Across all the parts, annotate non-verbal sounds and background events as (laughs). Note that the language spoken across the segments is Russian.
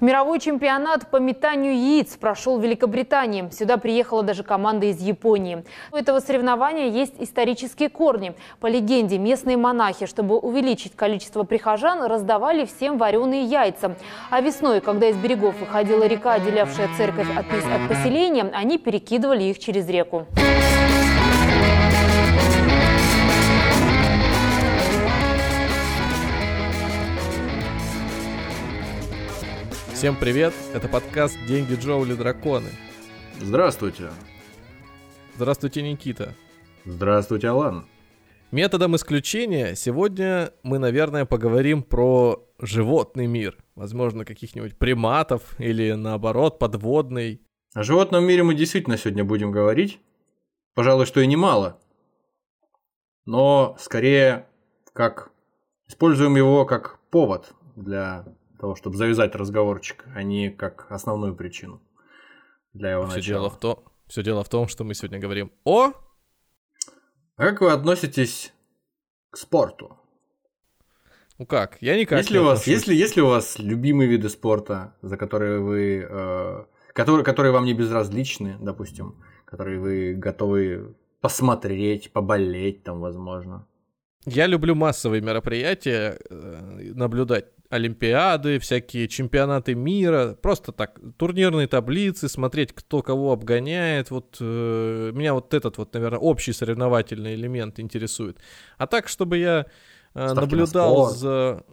Мировой чемпионат по метанию яиц прошел в Великобритании. Сюда приехала даже команда из Японии. У этого соревнования есть исторические корни. По легенде, местные монахи, чтобы увеличить количество прихожан, раздавали всем вареные яйца. А весной, когда из берегов выходила река, отделявшая церковь от, от поселения, они перекидывали их через реку. Всем привет, это подкаст «Деньги Джоули Драконы». Здравствуйте. Здравствуйте, Никита. Здравствуйте, Алан. Методом исключения сегодня мы, наверное, поговорим про животный мир. Возможно, каких-нибудь приматов или, наоборот, подводный. О животном мире мы действительно сегодня будем говорить. Пожалуй, что и немало. Но скорее как используем его как повод для того, чтобы завязать разговорчик, а не как основную причину для его все начала. Дело в том, все дело в том, что мы сегодня говорим о... А как вы относитесь к спорту? Ну как, я никак если не у вас, если, если у вас любимые виды спорта, за которые вы, э, которые, которые вам не безразличны, допустим, которые вы готовы посмотреть, поболеть там, возможно. Я люблю массовые мероприятия, э, наблюдать олимпиады, всякие чемпионаты мира, просто так, турнирные таблицы, смотреть, кто кого обгоняет. Вот э, меня вот этот вот, наверное, общий соревновательный элемент интересует. А так, чтобы я э, Ставки на наблюдал спорт. за...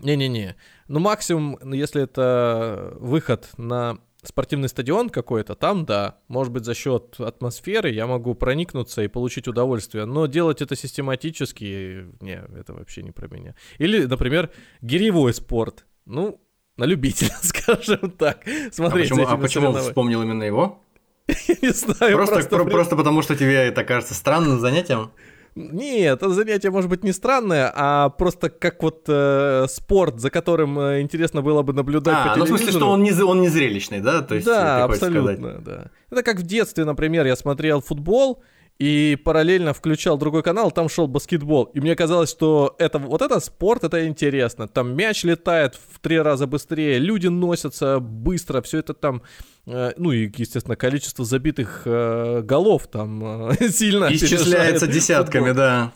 Не-не-не. Ну, максимум, если это выход на спортивный стадион какой-то, там да, может быть за счет атмосферы я могу проникнуться и получить удовольствие, но делать это систематически, не, это вообще не про меня. Или, например, гиревой спорт, ну, на любителя, (laughs) скажем так. А Смотреть почему, за а почему вспомнил именно его? (laughs) Я не знаю, Просто, просто... просто потому, что тебе это кажется странным занятием? Нет, это занятие может быть не странное, а просто как вот э, спорт, за которым э, интересно было бы наблюдать по А, ну в смысле, что он не, он не зрелищный, да? То есть, да, абсолютно, да. Это как в детстве, например, я смотрел футбол и параллельно включал другой канал, там шел баскетбол. И мне казалось, что это вот это спорт, это интересно. Там мяч летает в три раза быстрее, люди носятся быстро, все это там, э, ну и, естественно, количество забитых э, голов там э, (laughs) сильно Исчисляется десятками, футбол. да.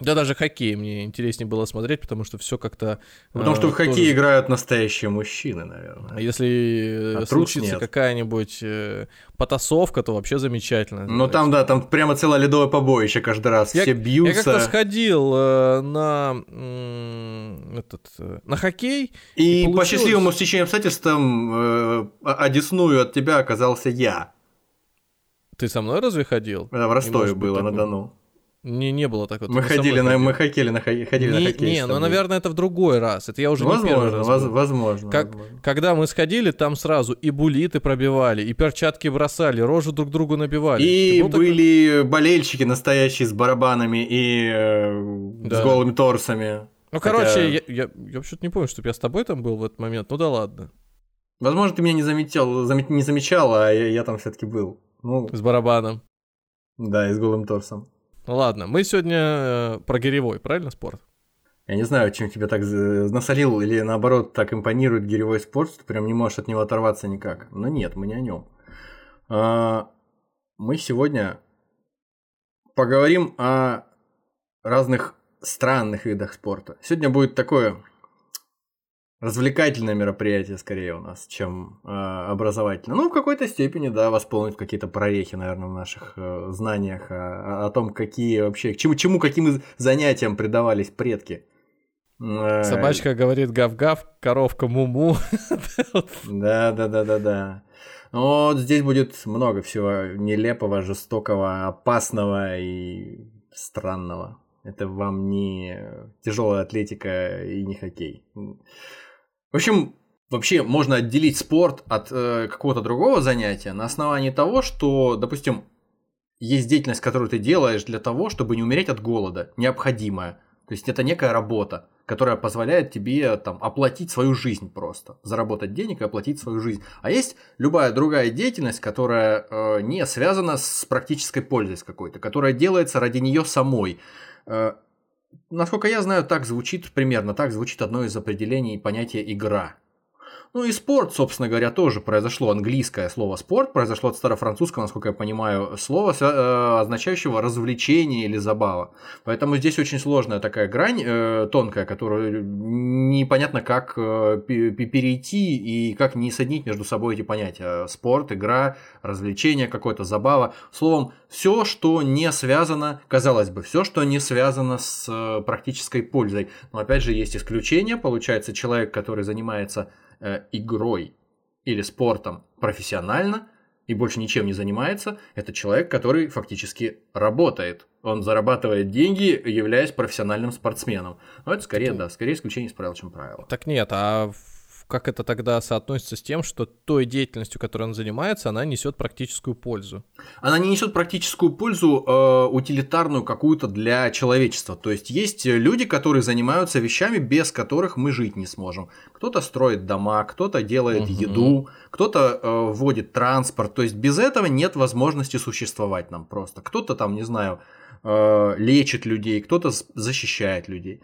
Да, даже хоккей мне интереснее было смотреть, потому что все как-то... Потому э, что в тоже- играют настоящие мужчины, А наверное. если э, А случится какая-нибудь э, потасовка, то вообще замечательно. Ну там, да, там прямо целое ледовое побоище каждый раз. Я- Все Я бьются. как-то сходил э, на м, этот э, на хоккей. И, и по получилось- счастливому стечению обстоятельств там э, одесную от тебя оказался я. Ты со мной разве ходил? Это в Ростове может быть было на. Дону. Не, не было такого. Мы ходили на, мы ходил. ходили на, хо- ходили на Не, хоккей. не, ну, наверное, это в другой раз. Это я уже не первый возможно, раз воз- возможно. Как- возможно. Когда мы сходили, там сразу и булиты пробивали, и перчатки бросали, рожу друг другу набивали. И были болельщики настоящие с барабанами и э, Да. с голыми торсами. Ну, Хотя- короче, я, я, я вообще-то не помню, чтобы я с тобой там был в этот момент. Ну да ладно. Возможно, ты меня не заметил, заме- не замечал, а я, я там все-таки был. Ну, С барабаном. да, и с голым торсом. Ну ладно, мы сегодня э, про гиревой, правильно, спорт? Я не знаю, чем тебя так за- насолил или наоборот так импонирует гиревой спорт, что ты прям не можешь от него оторваться никак. Но нет, мы не о нем. Мы сегодня поговорим о разных странных видах спорта. Сегодня будет такое развлекательное мероприятие скорее у нас, чем э, образовательное. Ну, в какой-то степени, да, восполнить какие-то прорехи, наверное, в наших э, знаниях о, о том, какие вообще, к чему, чему, каким занятиям предавались предки. Э, Собачка говорит гав-гав, коровка му-му. (laughs) Да, да, да, да, да. Но вот здесь будет много всего нелепого, жестокого, опасного и странного. Это вам не тяжелая атлетика и не хоккей. В общем, вообще можно отделить спорт от э, какого-то другого занятия на основании того, что, допустим, есть деятельность, которую ты делаешь для того, чтобы не умереть от голода, необходимая. То есть это некая работа, которая позволяет тебе там оплатить свою жизнь просто, заработать денег и оплатить свою жизнь. А есть любая другая деятельность, которая э, не связана с практической пользой какой-то, которая делается ради нее самой. Э, насколько я знаю, так звучит примерно, так звучит одно из определений понятия игра. Ну и спорт, собственно говоря, тоже произошло. Английское слово спорт произошло от старофранцузского, насколько я понимаю, слова, э, означающего развлечение или забава. Поэтому здесь очень сложная такая грань, э, тонкая, которую непонятно как э, перейти и как не соединить между собой эти понятия. Спорт, игра, развлечение, какое-то забава. Словом, все, что не связано, казалось бы, все, что не связано с практической пользой. Но опять же, есть исключения. Получается, человек, который занимается э, игрой или спортом профессионально и больше ничем не занимается, это человек, который фактически работает. Он зарабатывает деньги, являясь профессиональным спортсменом. Но это скорее, да, скорее исключение из правил, чем правило. Так нет, а как это тогда соотносится с тем, что той деятельностью, которой он занимается, она несет практическую пользу? Она не несет практическую пользу, э, утилитарную какую-то для человечества. То есть есть люди, которые занимаются вещами, без которых мы жить не сможем. Кто-то строит дома, кто-то делает угу. еду, кто-то э, вводит транспорт. То есть без этого нет возможности существовать нам просто. Кто-то там, не знаю, э, лечит людей, кто-то защищает людей.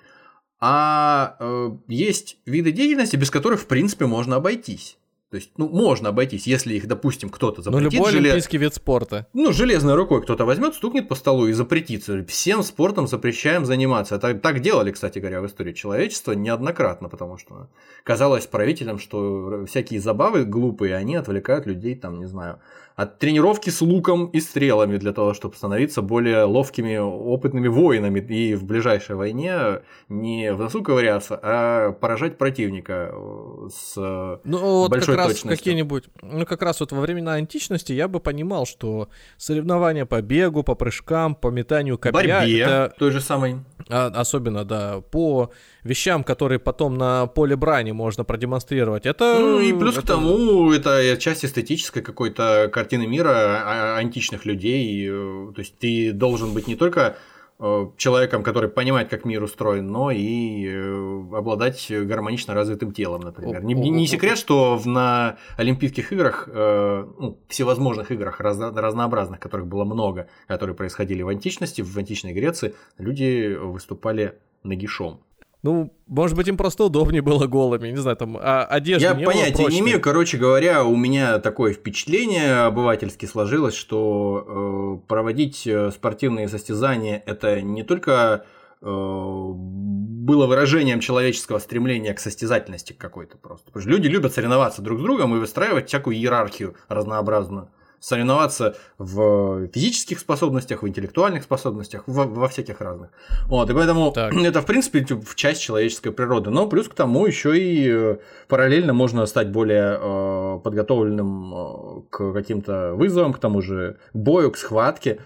А э, есть виды деятельности, без которых, в принципе, можно обойтись. То есть, ну, можно обойтись, если их, допустим, кто-то запретит. Ну, любой желез... олимпийский вид спорта. Ну, железной рукой кто-то возьмет, стукнет по столу и запретится. Всем спортом запрещаем заниматься. Так, так делали, кстати говоря, в истории человечества неоднократно, потому что казалось правителям, что всякие забавы глупые, они отвлекают людей, там, не знаю, от тренировки с луком и стрелами для того, чтобы становиться более ловкими, опытными воинами и в ближайшей войне не в носу ковыряться, а поражать противника э, с ну, вот большой как раз какие-нибудь, ну как раз вот во времена античности я бы понимал, что соревнования по бегу, по прыжкам, по метанию копья, Борьбе это той же самой. А, особенно, да, по вещам, которые потом на поле брани можно продемонстрировать. Это... Ну и плюс это... к тому, это часть эстетической какой-то картины мира а, античных людей. То есть ты должен быть не только э, человеком, который понимает, как мир устроен, но и э, обладать гармонично развитым телом, например. Не, не секрет, что на Олимпийских играх, э, ну, всевозможных играх разнообразных, которых было много, которые происходили в античности, в античной Греции, люди выступали нагишом. Ну, может быть, им просто удобнее было голыми, не знаю, там а одежда Я не понятия не имею, короче говоря, у меня такое впечатление обывательски сложилось, что э, проводить э, спортивные состязания это не только э, было выражением человеческого стремления к состязательности какой-то просто. Потому что люди любят соревноваться друг с другом и выстраивать всякую иерархию разнообразную соревноваться в физических способностях, в интеллектуальных способностях, во, во всяких разных. Вот, и поэтому так. (clears throat) это, в принципе, в часть человеческой природы. Но плюс к тому еще и э, параллельно можно стать более э, подготовленным э, к каким-то вызовам, к тому же бою, к схватке.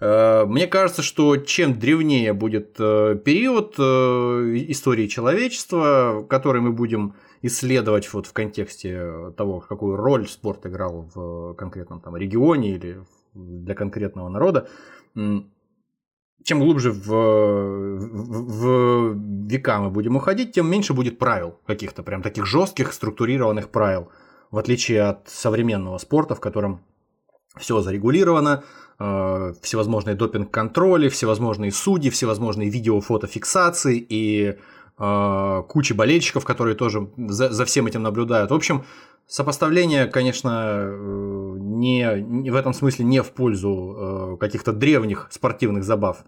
Мне кажется, что чем древнее будет период истории человечества, который мы будем исследовать вот в контексте того, какую роль спорт играл в конкретном там регионе или для конкретного народа, чем глубже в, в, в века мы будем уходить, тем меньше будет правил каких-то прям таких жестких структурированных правил, в отличие от современного спорта, в котором все зарегулировано, э, всевозможные допинг-контроли, всевозможные судьи, всевозможные видео-фотофиксации и кучи болельщиков, которые тоже за, за всем этим наблюдают. В общем, сопоставление, конечно, э, не, не в этом смысле не в пользу э, каких-то древних спортивных забав.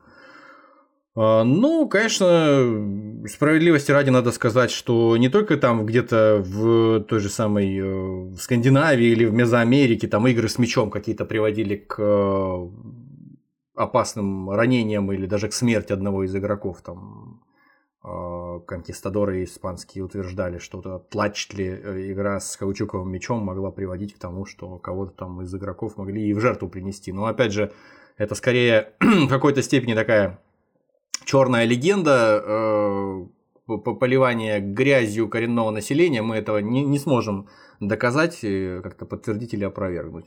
Ну, конечно, справедливости ради надо сказать, что не только там где-то в той же самой э, в Скандинавии или в Мезоамерике там игры с мячом какие-то приводили к опасным ранениям или даже к смерти одного из игроков. Там конкистадоры испанские утверждали, что вот эта Тлачтли э, игра с каучуковым мячом могла приводить к тому, что кого-то там из игроков могли и в жертву принести. Но опять же, это скорее (clears throat) в какой-то степени такая черная легенда, э, поливание грязью коренного населения, мы этого не, не сможем доказать, как-то подтвердить или опровергнуть.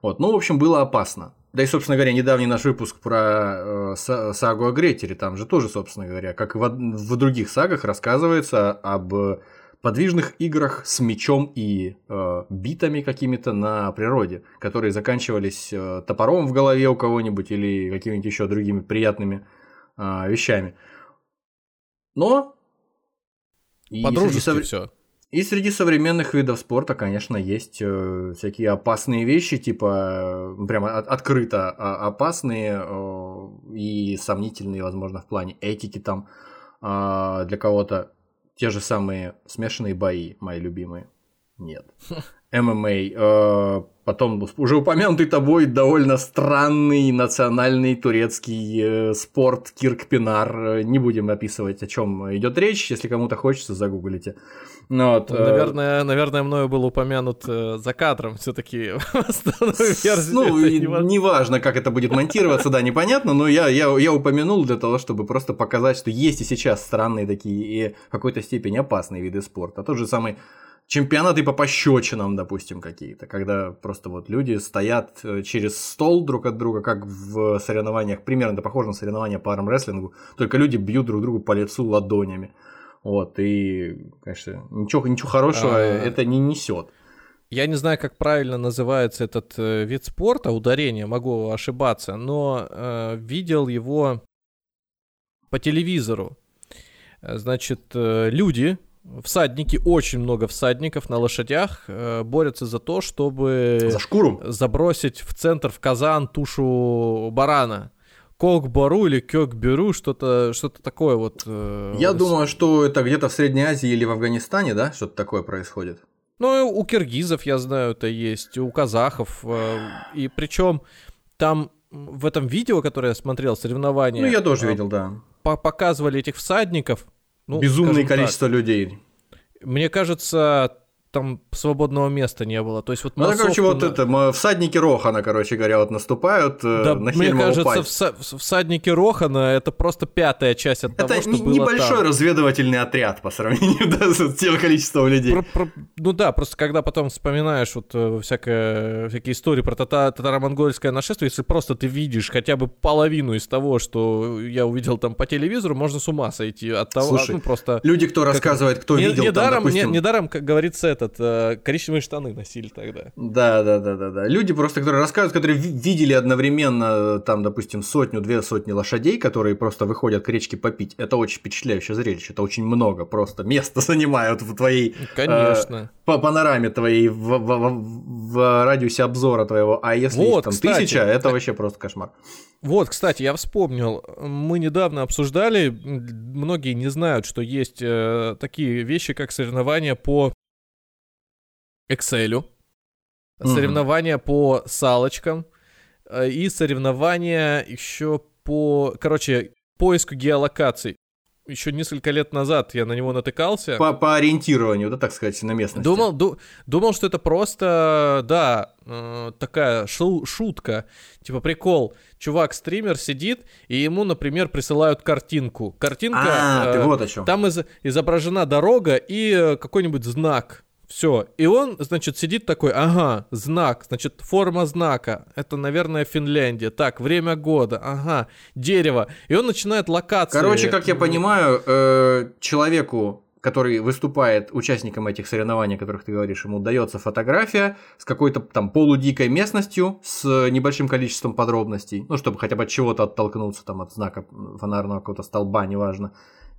Вот. Ну, в общем, было опасно. Да и, собственно говоря, недавний наш выпуск про э, сагу о Гретере, там же тоже, собственно говоря, как и в, в других сагах, рассказывается об подвижных играх с мечом и э, битами какими-то на природе, которые заканчивались э, топором в голове у кого-нибудь или какими-нибудь еще другими приятными э, вещами. Но... По-дружески сов... все. И среди современных видов спорта, конечно, есть э, всякие опасные вещи, типа э, прямо от, открыто а, опасные э, и сомнительные, возможно, в плане этики там э, для кого-то. Те же самые смешанные бои, мои любимые. Нет. (laughs) ММА. Э, потом уже упомянутый тобой довольно странный национальный турецкий э, спорт Кирк Пинар. Не будем описывать, о чем идет речь. Если кому-то хочется, загуглите. Ну, вот, э, наверное, э... наверное, мною был упомянут э, за кадром все-таки. (laughs) Ну, неважно, как это будет монтироваться, да, непонятно, но я, я, я упомянул для того, чтобы просто показать, что есть и сейчас странные такие и в какой-то степени опасные виды спорта. Тот же самый чемпионаты по пощечинам, допустим, какие-то, когда просто вот люди стоят э, через стол друг от друга, как в соревнованиях, примерно это похоже на соревнования по армрестлингу, только люди бьют друг другу по лицу ладонями. Вот, и, конечно, ничего, ничего хорошего а... это не несет. Я не знаю, как правильно называется этот э, вид спорта, ударение, могу ошибаться, но э, видел его по телевизору. Значит, э, люди, всадники, очень много всадников на лошадях э, борются за то, чтобы... За шкуру? Забросить в центр, в казан тушу барана. Кокбару или Кёкберу, что-то что такое вот. Э, Я думаю, что это где-то в Средней Азии или в Афганистане, да, что-то такое происходит. Ну, у киргизов, я знаю, это есть, у казахов. Э, и причем там в этом видео, которое я смотрел, соревнования... Ну, я тоже э, видел, да. Показывали этих всадников. Ну, Безумное количество так. людей. Мне кажется, там свободного места не было. То есть вот ну, короче, вот это, всадники Рохана, короче говоря, вот наступают э, да, на Мне кажется, вса- всадники Рохана это просто пятая часть от это того, что было небольшой там. разведывательный отряд по сравнению (laughs) да, с тем количеством людей. Про, про, ну да, просто когда потом вспоминаешь вот э, всякое, всякие истории про тата- татаро-монгольское нашествие, если просто ты видишь хотя бы половину из того, что я увидел там по телевизору, можно с ума сойти от того, Слушай, ну, просто... люди, кто рассказывает, кто не, видел недаром, там, допустим... не, недаром, как говорится, этот, э, коричневые штаны носили тогда. Да, да, да, да, да. Люди просто, которые рассказывают, которые видели одновременно, там, допустим, сотню, две сотни лошадей, которые просто выходят к речке попить. Это очень впечатляющее зрелище. Это очень много просто места (laughs) занимают в твоей... Конечно. Э, по панораме твоей, в, в, в, в радиусе обзора твоего. А если вот, там кстати, тысяча, это вообще просто кошмар. Вот, кстати, я вспомнил, мы недавно обсуждали, многие не знают, что есть э, такие вещи, как соревнования по Excel, mm-hmm. соревнования по салочкам э, и соревнования еще по, короче, поиску геолокаций. Еще несколько лет назад я на него натыкался. По, по ориентированию, да, так сказать, на местности. Думал, ду, думал, что это просто, да, э, такая шу, шутка, типа прикол. Чувак-стример сидит, и ему, например, присылают картинку. Картинка, а, э, ты вот о чем. там из, изображена дорога и э, какой-нибудь знак все. И он, значит, сидит такой, ага, знак, значит, форма знака. Это, наверное, Финляндия. Так, время года, ага, дерево. И он начинает локацию. Короче, как я понимаю, э, человеку, который выступает участником этих соревнований, о которых ты говоришь, ему дается фотография с какой-то там полудикой местностью, с небольшим количеством подробностей, ну, чтобы хотя бы от чего-то оттолкнуться, там, от знака фонарного какого-то столба, неважно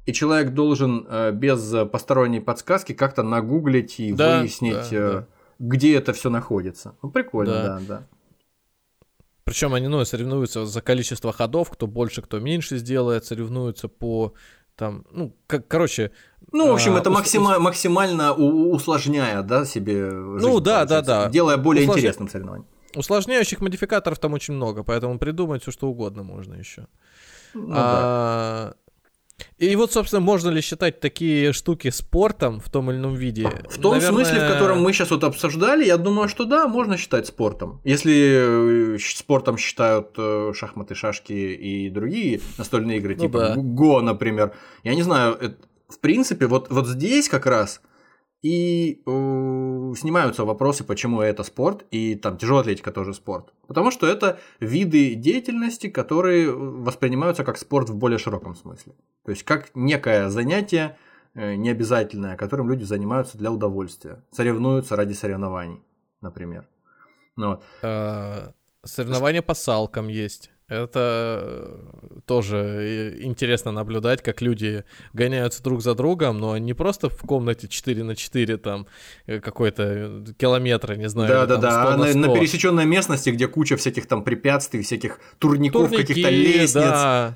и человек должен э, без посторонней подсказки как-то нагуглить и да, выяснить, да, э, да. где это все находится. Ну, прикольно, да, да. да. Причем они ну, соревнуются за количество ходов, кто больше, кто меньше сделает, соревнуются по там, ну, как, короче. Ну, в общем, а, это максима- ус- максимально у- усложняя, да, себе. Жизнь, ну, да, да, да. Делая более Услож... интересным соревнование. Усложняющих модификаторов там очень много, поэтому придумать все что угодно можно еще. Ну, а, да. И вот, собственно, можно ли считать такие штуки спортом в том или ином виде? В том Наверное... смысле, в котором мы сейчас вот обсуждали, я думаю, что да, можно считать спортом. Если э, спортом считают э, шахматы, шашки и другие настольные игры, ну, типа да. Го, например, я не знаю, в принципе, вот, вот здесь как раз и э, снимаются вопросы, почему это спорт, и там тяжелая атлетика тоже спорт. Потому что это виды деятельности, которые воспринимаются как спорт в более широком смысле. То есть как некое занятие э, необязательное, которым люди занимаются для удовольствия, соревнуются ради соревнований, например. Ну, вот. а, соревнования по салкам есть. Это э, тоже интересно наблюдать, как люди гоняются друг за другом, но не просто в комнате 4 на 4 там э, какой-то километр, не знаю. Да, да, да. А на, на пересеченной местности, где куча всяких там препятствий, всяких турников, Турники, каких-то лестниц. Да.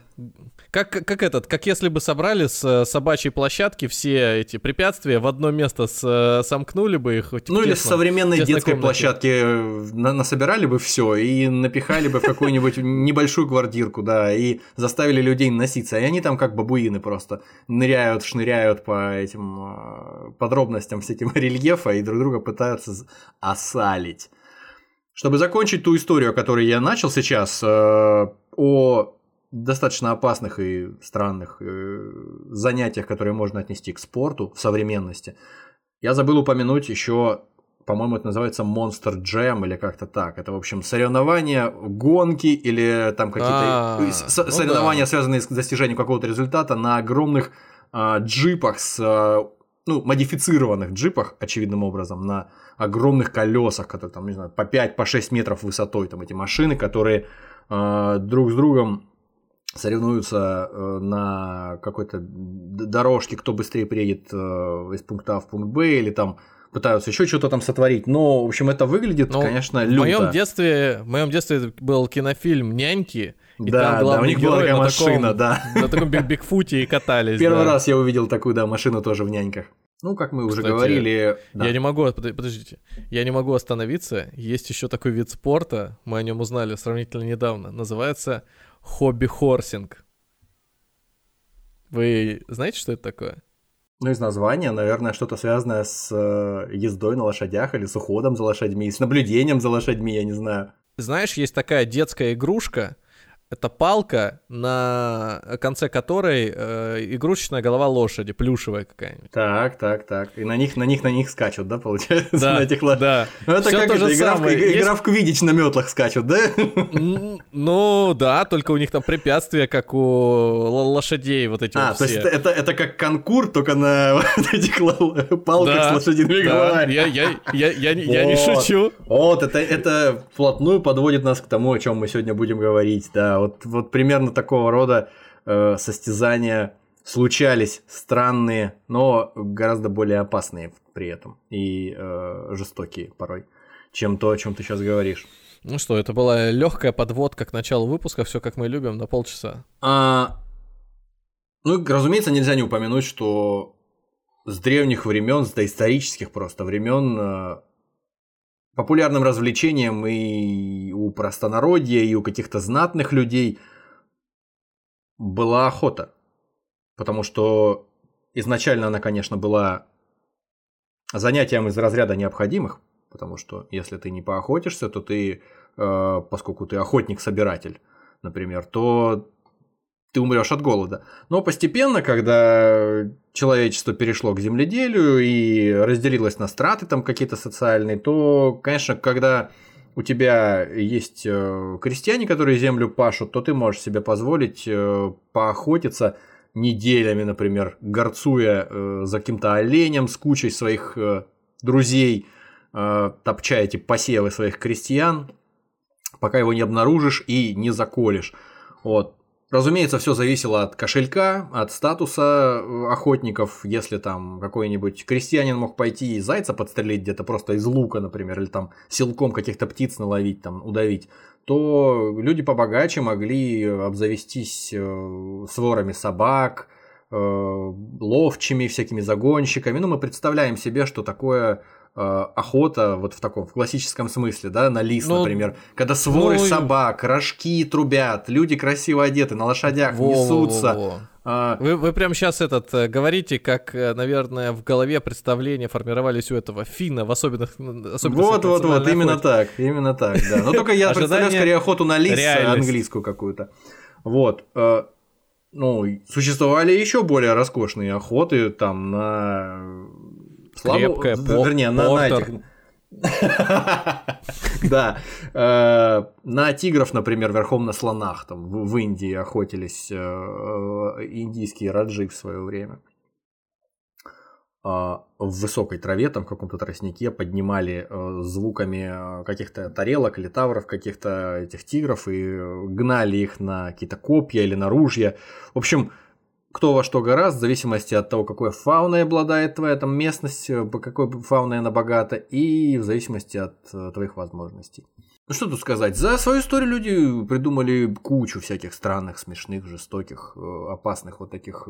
Как, как этот, как если бы собрали с э, собачьей площадки все эти препятствия в одно место с, э, сомкнули бы их. Ну или с современной детской комнате. площадки э, на, насобирали бы все и напихали бы в какую-нибудь небольшую квартирку, да, и заставили людей носиться. И они там как бабуины просто ныряют, шныряют по этим подробностям всяким рельефа и друг друга пытаются осалить. Чтобы закончить ту историю, о которой я начал сейчас, о достаточно опасных и странных э, занятиях, которые можно отнести к спорту в современности. Я забыл упомянуть еще, по-моему, это называется Monster Jam или как-то так. Это, в общем, соревнования, гонки или там какие-то ну соревнования, связанные с достижением какого-то результата на огромных а, джипах с а, ну, модифицированных джипах, очевидным образом, на огромных колесах, которые там, не знаю, по 5-6 по метров высотой, там эти машины, которые э, друг с другом соревнуются э, на какой-то дорожке, кто быстрее приедет э, из пункта А в пункт Б, или там пытаются еще что-то там сотворить. Но, в общем, это выглядит, ну, конечно, люто. В моем детстве, в моем детстве был кинофильм «Няньки», и да, там да, у них была такая машина, таком, да. (laughs) На таком бигфуте и катались. Первый да. раз я увидел такую, да, машину тоже в «Няньках». Ну, как мы Кстати, уже говорили... Да. Я не могу, подождите, я не могу остановиться. Есть еще такой вид спорта, мы о нем узнали сравнительно недавно. Называется хобби-хорсинг. Вы знаете, что это такое? Ну, из названия, наверное, что-то связанное с э, ездой на лошадях или с уходом за лошадьми, с наблюдением за лошадьми, я не знаю. Знаешь, есть такая детская игрушка, это палка, на конце которой э, игрушечная голова лошади, плюшевая какая-нибудь. Так, так, так. И на них, на них, на них скачут, да, получается? Да, на этих лошадях. Да. Ну, это Всё как это, игра, самое. в, Есть... игра в квидич на метлах скачут, да? Ну, да, только у них там препятствия, как у лошадей, вот эти а, вот то есть это, это как конкур, только на (laughs) вот этих палках да, с лошадиными да. головами. Я, я, я, я, я не шучу. Вот, это, это вплотную подводит нас к тому, о чем мы сегодня будем говорить, да, вот, вот примерно такого рода э, состязания случались странные, но гораздо более опасные при этом и э, жестокие порой, чем то, о чем ты сейчас говоришь. Ну что, это была легкая подводка к началу выпуска, все как мы любим, на полчаса. А, ну, разумеется, нельзя не упомянуть, что с древних времен, с доисторических просто времен э, популярным развлечением и у простонародья, и у каких-то знатных людей была охота. Потому что изначально она, конечно, была занятием из разряда необходимых, потому что если ты не поохотишься, то ты, э, поскольку ты охотник-собиратель, например, то ты умрешь от голода. Но постепенно, когда человечество перешло к земледелию и разделилось на страты там какие-то социальные, то, конечно, когда у тебя есть э, крестьяне, которые землю пашут, то ты можешь себе позволить э, поохотиться неделями, например, горцуя э, за каким-то оленем с кучей своих друзей, топча эти посевы своих крестьян, пока его не обнаружишь и не заколешь. Вот. Разумеется, все зависело от кошелька, от статуса э, охотников. Если там какой-нибудь крестьянин мог пойти и зайца подстрелить где-то просто из лука, например, или там силком каких-то птиц наловить, там, удавить, то люди побогаче могли обзавестись э, сворами собак, э, ловчими, всякими загонщиками. Ну, мы представляем себе, что такое охота вот в таком в классическом смысле, да, на лис, ну, например, когда своры ну, собак, рожки трубят, люди красиво одеты, на лошадях во, несутся. Во, во, во. А... Вы, вы прямо сейчас этот э, говорите, как, э, наверное, в голове представления формировались у этого финна в особенных Вот, вот, вот, именно так, именно так, да. Но только я (laughs) представляю скорее охоту на лис английскую какую-то. Вот. Ну, существовали еще более роскошные охоты там на Крепкая, по, вернее, на, на этих... (laughs) Да. Э, на тигров, например, верхом на слонах там в Индии охотились э, индийские раджи в свое время. в высокой траве, там в каком-то тростнике поднимали звуками каких-то тарелок или тавров, каких-то этих тигров и гнали их на какие-то копья или на ружья. В общем, кто во что гораздо, в зависимости от того, какой фауной обладает твоя там местность, по какой фауной она богата, и в зависимости от твоих возможностей. Ну что тут сказать, за свою историю люди придумали кучу всяких странных, смешных, жестоких, опасных вот таких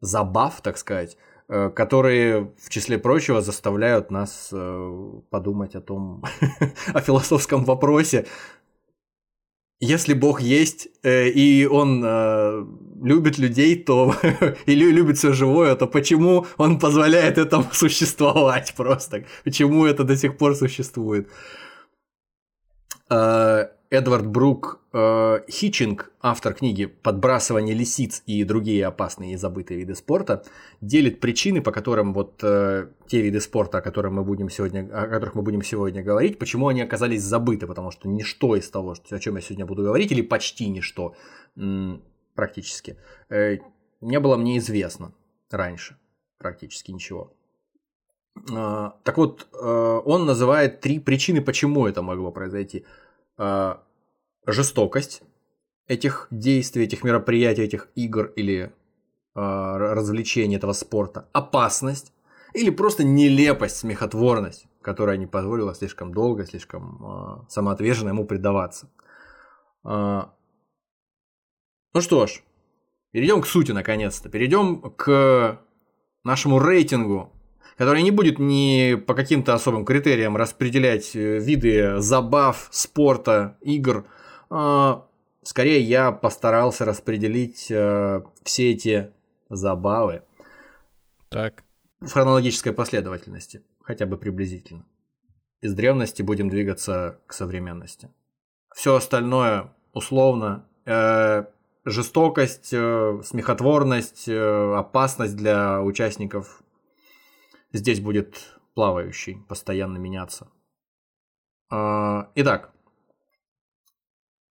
забав, так сказать, э, которые, в числе прочего, заставляют нас э, подумать о том, (laughs) о философском вопросе. Если Бог есть, э, и Он любит людей, то (laughs) и любит все живое, то почему Он позволяет этому (laughs) существовать просто? Почему это до сих пор существует? Эдвард Брук э, Хитчинг, автор книги «Подбрасывание лисиц и другие опасные и забытые виды спорта», делит причины, по которым вот э, те виды спорта, о, которых мы будем сегодня, о которых мы будем сегодня говорить, почему они оказались забыты, потому что ничто из того, о чем я сегодня буду говорить, или почти ничто практически, э, не было мне известно раньше, практически ничего. Э, так вот, э, он называет три причины, почему это могло произойти – э, жестокость этих действий, этих мероприятий, этих игр или э, развлечений этого спорта, опасность или просто нелепость, смехотворность, которая не позволила слишком долго, слишком э, самоотверженно ему предаваться. Э, ну что ж, перейдем к сути наконец-то. Перейдем к нашему рейтингу который не будет ни по каким-то особым критериям распределять э, виды забав, спорта, игр. А, скорее, я постарался распределить э, все эти забавы так. в хронологической последовательности, хотя бы приблизительно. Из древности будем двигаться к современности. Все остальное условно. Э, жестокость, смехотворность, опасность для участников здесь будет плавающий, постоянно меняться. А, итак,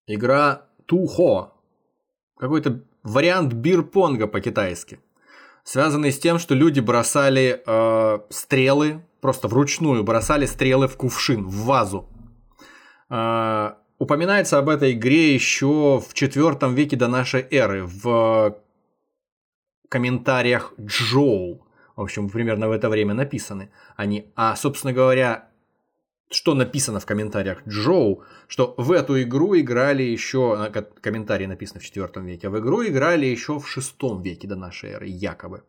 игра Тухо. Какой-то вариант бирпонга по-китайски. Связанный с тем, что люди бросали э, стрелы, просто вручную бросали стрелы в кувшин, в вазу. Э, упоминается об этой игре еще в IV веке до нашей эры в комментариях Джоу в общем, примерно в это время написаны они. А, собственно говоря, что написано в комментариях Джоу, что в эту игру играли еще, комментарии написаны в 4 веке, а в игру играли еще в 6 веке до нашей эры, якобы.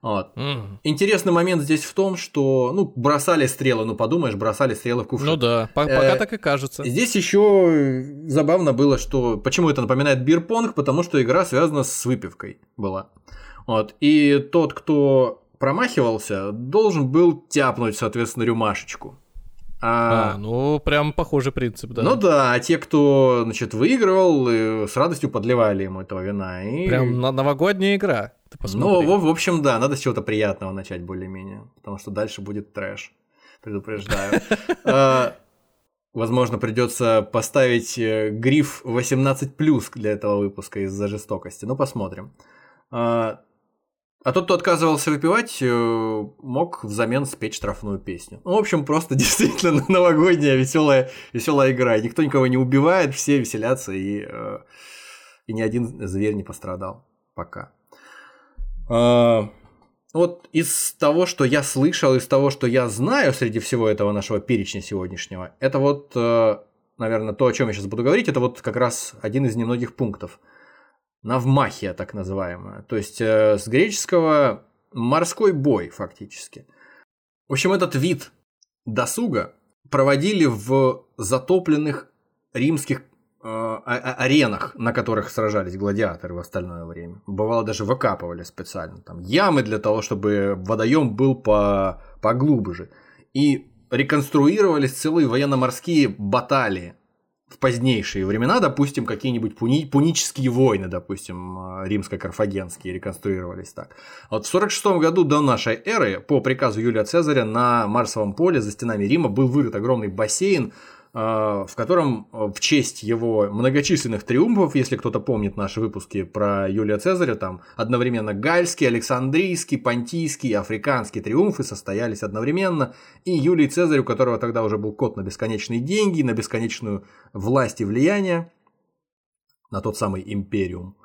Вот. Mm. Интересный момент здесь в том, что, ну, бросали стрелы, ну, подумаешь, бросали стрелы в кувшин. Ну да, пока э, так и кажется. Здесь еще забавно было, что, почему это напоминает бирпонг, потому что игра связана с выпивкой была. Вот. И тот, кто промахивался, должен был тяпнуть, соответственно, рюмашечку. А, а, ну, прям похожий принцип, да. Ну да, а те, кто, значит, выигрывал, с радостью подливали ему этого вина. И... Прям на новогодняя игра. Ты посмотри. Ну, в, в общем, да, надо с чего-то приятного начать более-менее, потому что дальше будет трэш, предупреждаю. (laughs) А, возможно, придется поставить э, гриф 18 для этого выпуска из-за жестокости. Ну, посмотрим. А, тот, кто отказывался выпивать, э, мог взамен спеть штрафную песню. Ну, в общем, просто (laughs) действительно новогодняя веселая, веселая игра. Никто никого не убивает, все веселятся, и, э, и ни один зверь не пострадал пока. А, вот из того, что я слышал, из того, что я знаю среди всего этого нашего перечня сегодняшнего, это вот, э, наверное, то, о чем я сейчас буду говорить, это вот как раз один из немногих пунктов – навмахия так называемая. То есть э, с греческого морской бой фактически. В общем, этот вид досуга проводили в затопленных римских э, аренах, на которых сражались гладиаторы в остальное время. Бывало, даже выкапывали специально там ямы для того, чтобы водоем был по, поглубже. И реконструировались целые военно-морские баталии в позднейшие времена, допустим, какие-нибудь пуни, пунические войны, допустим, э, римско-карфагенские реконструировались так. Вот в 46 году до нашей эры по приказу Юлия Цезаря на Марсовом поле за стенами Рима был вырыт огромный бассейн в котором а, в честь его многочисленных триумфов, если кто-то помнит наши выпуски про Юлия Цезаря, там одновременно гальский, Александрийский, Понтийский, Африканский триумфы состоялись одновременно, и Юлий Цезарь, у которого тогда уже был код на бесконечные деньги, на бесконечную власть и влияние, на тот самый империум.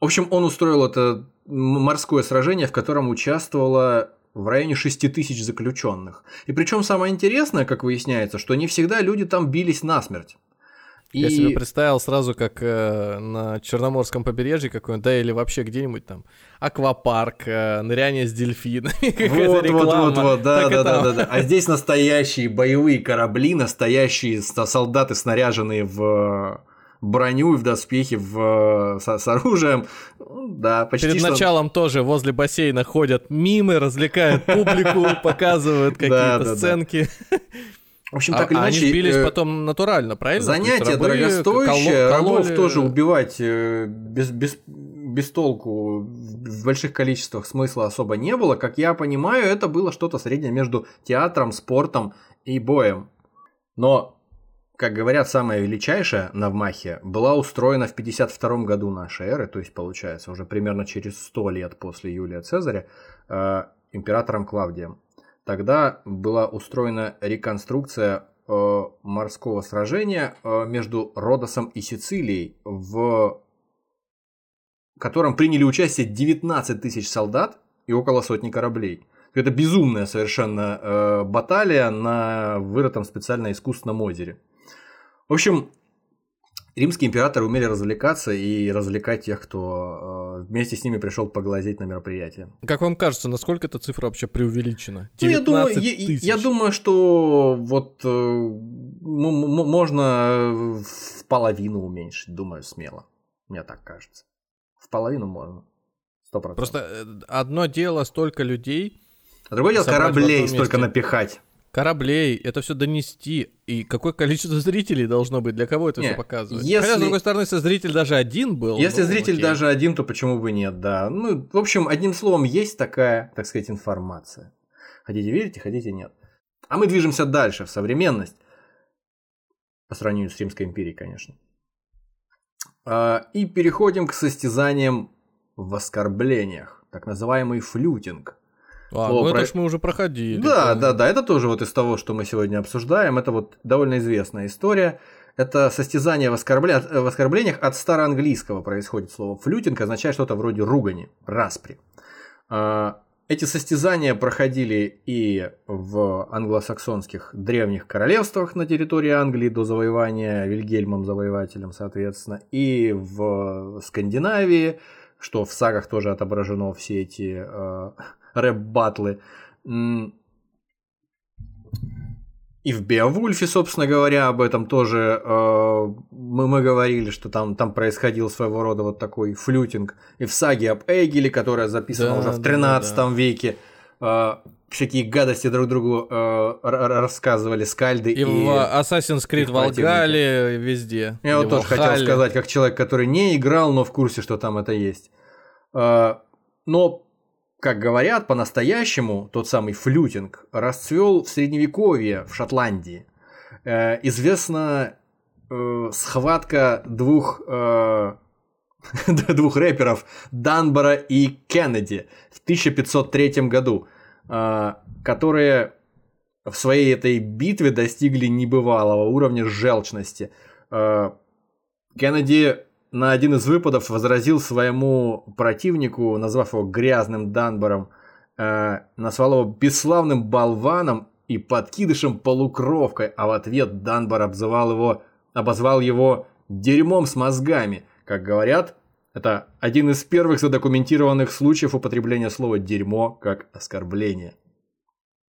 В общем, он устроил это морское сражение, в котором участвовало в районе 6 тысяч заключенных. И причем самое интересное, как выясняется, что не всегда люди там бились насмерть. И... Я себе представил сразу, как э, на Черноморском побережье какой-нибудь, да, или вообще где-нибудь там аквапарк, э, ныряние с дельфинами, (laughs) вот, вот, вот, вот, да, да, да, да, да. А здесь настоящие боевые корабли, настоящие солдаты, снаряженные в броню и в доспехи в, с, с оружием. Да, почти Перед что... началом тоже возле бассейна ходят мимы, развлекают публику, (laughs) показывают какие-то сценки. В общем, так а, или иначе... Они сбились э, потом натурально, правильно? Занятие дорогостоящее, рабов тоже убивать э, без, без, без толку в больших количествах смысла особо не было. Как я понимаю, это было что-то среднее между театром, спортом и боем. Но как говорят, самая величайшая Навмахия была устроена в 52 году нашей эры, то есть получается уже примерно через 100 лет после Юлия Цезаря, э, императором Клавдием. Тогда была устроена реконструкция э, морского сражения э, между Родосом и Сицилией, в котором приняли участие 19 тысяч солдат и около сотни кораблей. Это безумная совершенно э, баталия на вырытом специально искусственном озере. В общем, римские императоры умели развлекаться и развлекать тех, кто э, вместе с ними пришел поглазеть на мероприятие. Как вам кажется, насколько эта цифра вообще преувеличена? Ну, я, думаю, я, я думаю, что вот э, можно в половину уменьшить, думаю, смело. Мне так кажется. В половину можно. Сто Просто э, одно дело столько людей. А другое дело кораблей столько напихать кораблей, это все донести. И какое количество (laughs) зрителей должно быть? Для кого это все показывать? Если... Хотя, с другой стороны, если зритель даже один был. Если ну, зритель окей. даже один, то почему бы нет, да. Ну, в общем, одним словом, есть такая, так сказать, информация. Хотите верите, хотите нет. А мы движемся дальше, в современность. По сравнению с Римской империей, конечно. А, и переходим к состязаниям в оскорблениях. Так называемый флютинг. А, О, ну про... это ж мы уже проходили. Да, да, да, это тоже вот из того, что мы сегодня обсуждаем. Это вот довольно известная история. Это состязание в, оскорбля... в оскорблениях от староанглийского происходит слово. Флютинг означает что-то вроде ругани, распри. А, эти состязания проходили и в англосаксонских древних королевствах на территории Англии до завоевания Вильгельмом завоевателем, соответственно, и в Скандинавии, что в сагах тоже отображено все эти э, рэп-батлы. И в Беовульфе, собственно говоря, об этом тоже э, мы, мы говорили, что там, там происходил своего рода вот такой флютинг. И в саге об Эгеле, которая записана да, уже в 13 да, да. веке, э, всякие гадости друг другу э, рассказывали скальды. И, и в Assassin's Creed Valhalla везде. Я вот тоже хотел сказать, как человек, который не играл, но в курсе, что там это есть. Э, но как говорят, по-настоящему тот самый флютинг расцвел в средневековье в Шотландии. Э, известна э, схватка двух, э, (laughs) двух рэперов Данбора и Кеннеди в 1503 году, э, которые в своей этой битве достигли небывалого уровня желчности. Э, Кеннеди на один из выпадов возразил своему противнику, назвав его грязным Данбором, э, назвал его бесславным болваном и подкидышем-полукровкой, а в ответ Данбор обзывал его, обозвал его дерьмом с мозгами. Как говорят, это один из первых задокументированных случаев употребления слова «дерьмо» как оскорбление.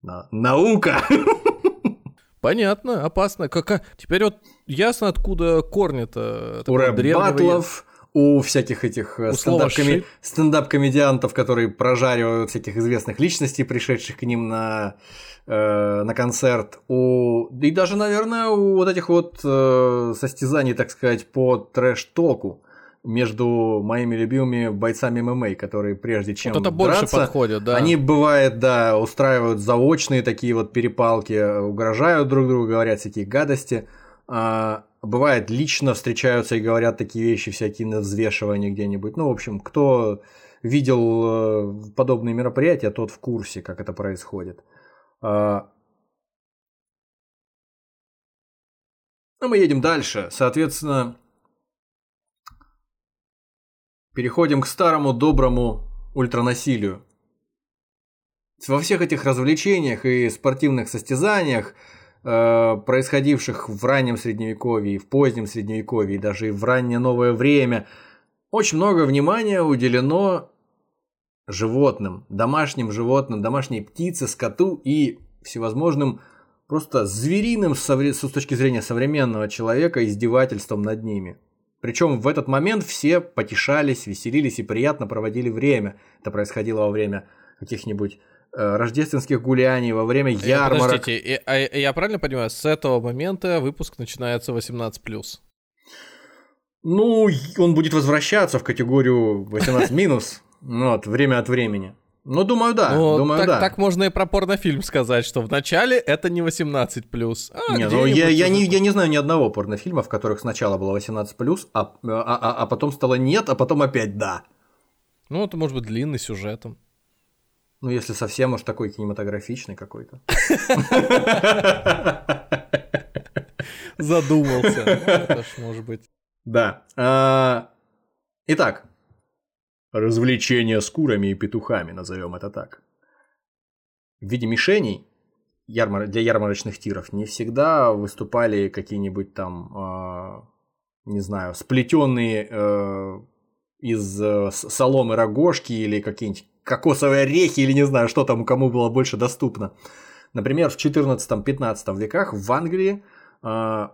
На... Наука! (laughs) Понятно, опасно. Как, теперь вот ясно, откуда корни-то. У рэп-батлов, у всяких этих э, стендап-коми... стендап-комедиантов, которые прожаривают всяких известных личностей, пришедших к ним на, э, на концерт, у... и даже, наверное, у вот этих вот э, состязаний, так сказать, по трэш-току между моими любимыми бойцами ММА, которые прежде чем вот это драться, больше подходит, да. они бывает, да, устраивают заочные такие вот перепалки, угрожают друг другу, говорят всякие гадости. А, бывает, лично встречаются и говорят такие вещи, всякие на взвешивании где-нибудь. Ну, в общем, кто видел э, подобные мероприятия, тот в курсе, как это происходит. А, а мы едем дальше. Соответственно, переходим к старому доброму ультранасилию. Во всех этих развлечениях и спортивных состязаниях, э, происходивших в раннем средневековье, в позднем средневековье, и даже и в раннее новое время, очень много внимания уделено животным, домашним животным, домашней птице, скоту и всевозможным просто звериным с точки зрения современного человека издевательством над ними. Причем в этот момент все потешались, веселились и приятно проводили время. Это происходило во время каких-нибудь э, рождественских гуляний, во время э, ярмарок. Подождите, а я правильно понимаю, с этого момента выпуск начинается 18+. Ну, он будет возвращаться в категорию 18 минус, ну вот, время от времени. Ну, думаю, да. Ну, думаю, так, да. так можно и про порнофильм сказать, что в начале это не 18 А, не, ну, я, я, не, я не знаю ни одного порнофильма, в которых сначала было 18 а, а, а, а потом стало нет, а потом опять да. Ну, это может быть длинный сюжетом. Ну, если совсем уж такой кинематографичный какой-то. (laughs) Задумался. Это ж может быть. Да. А, итак, развлечения с курами и петухами, назовем это так. В виде мишеней ярмар... для ярмарочных тиров не всегда выступали какие-нибудь там, э, не знаю, сплетенные э, из э, соломы рогожки или какие-нибудь кокосовые орехи или не знаю, что там кому было больше доступно. Например, в 14-15 веках в Англии э,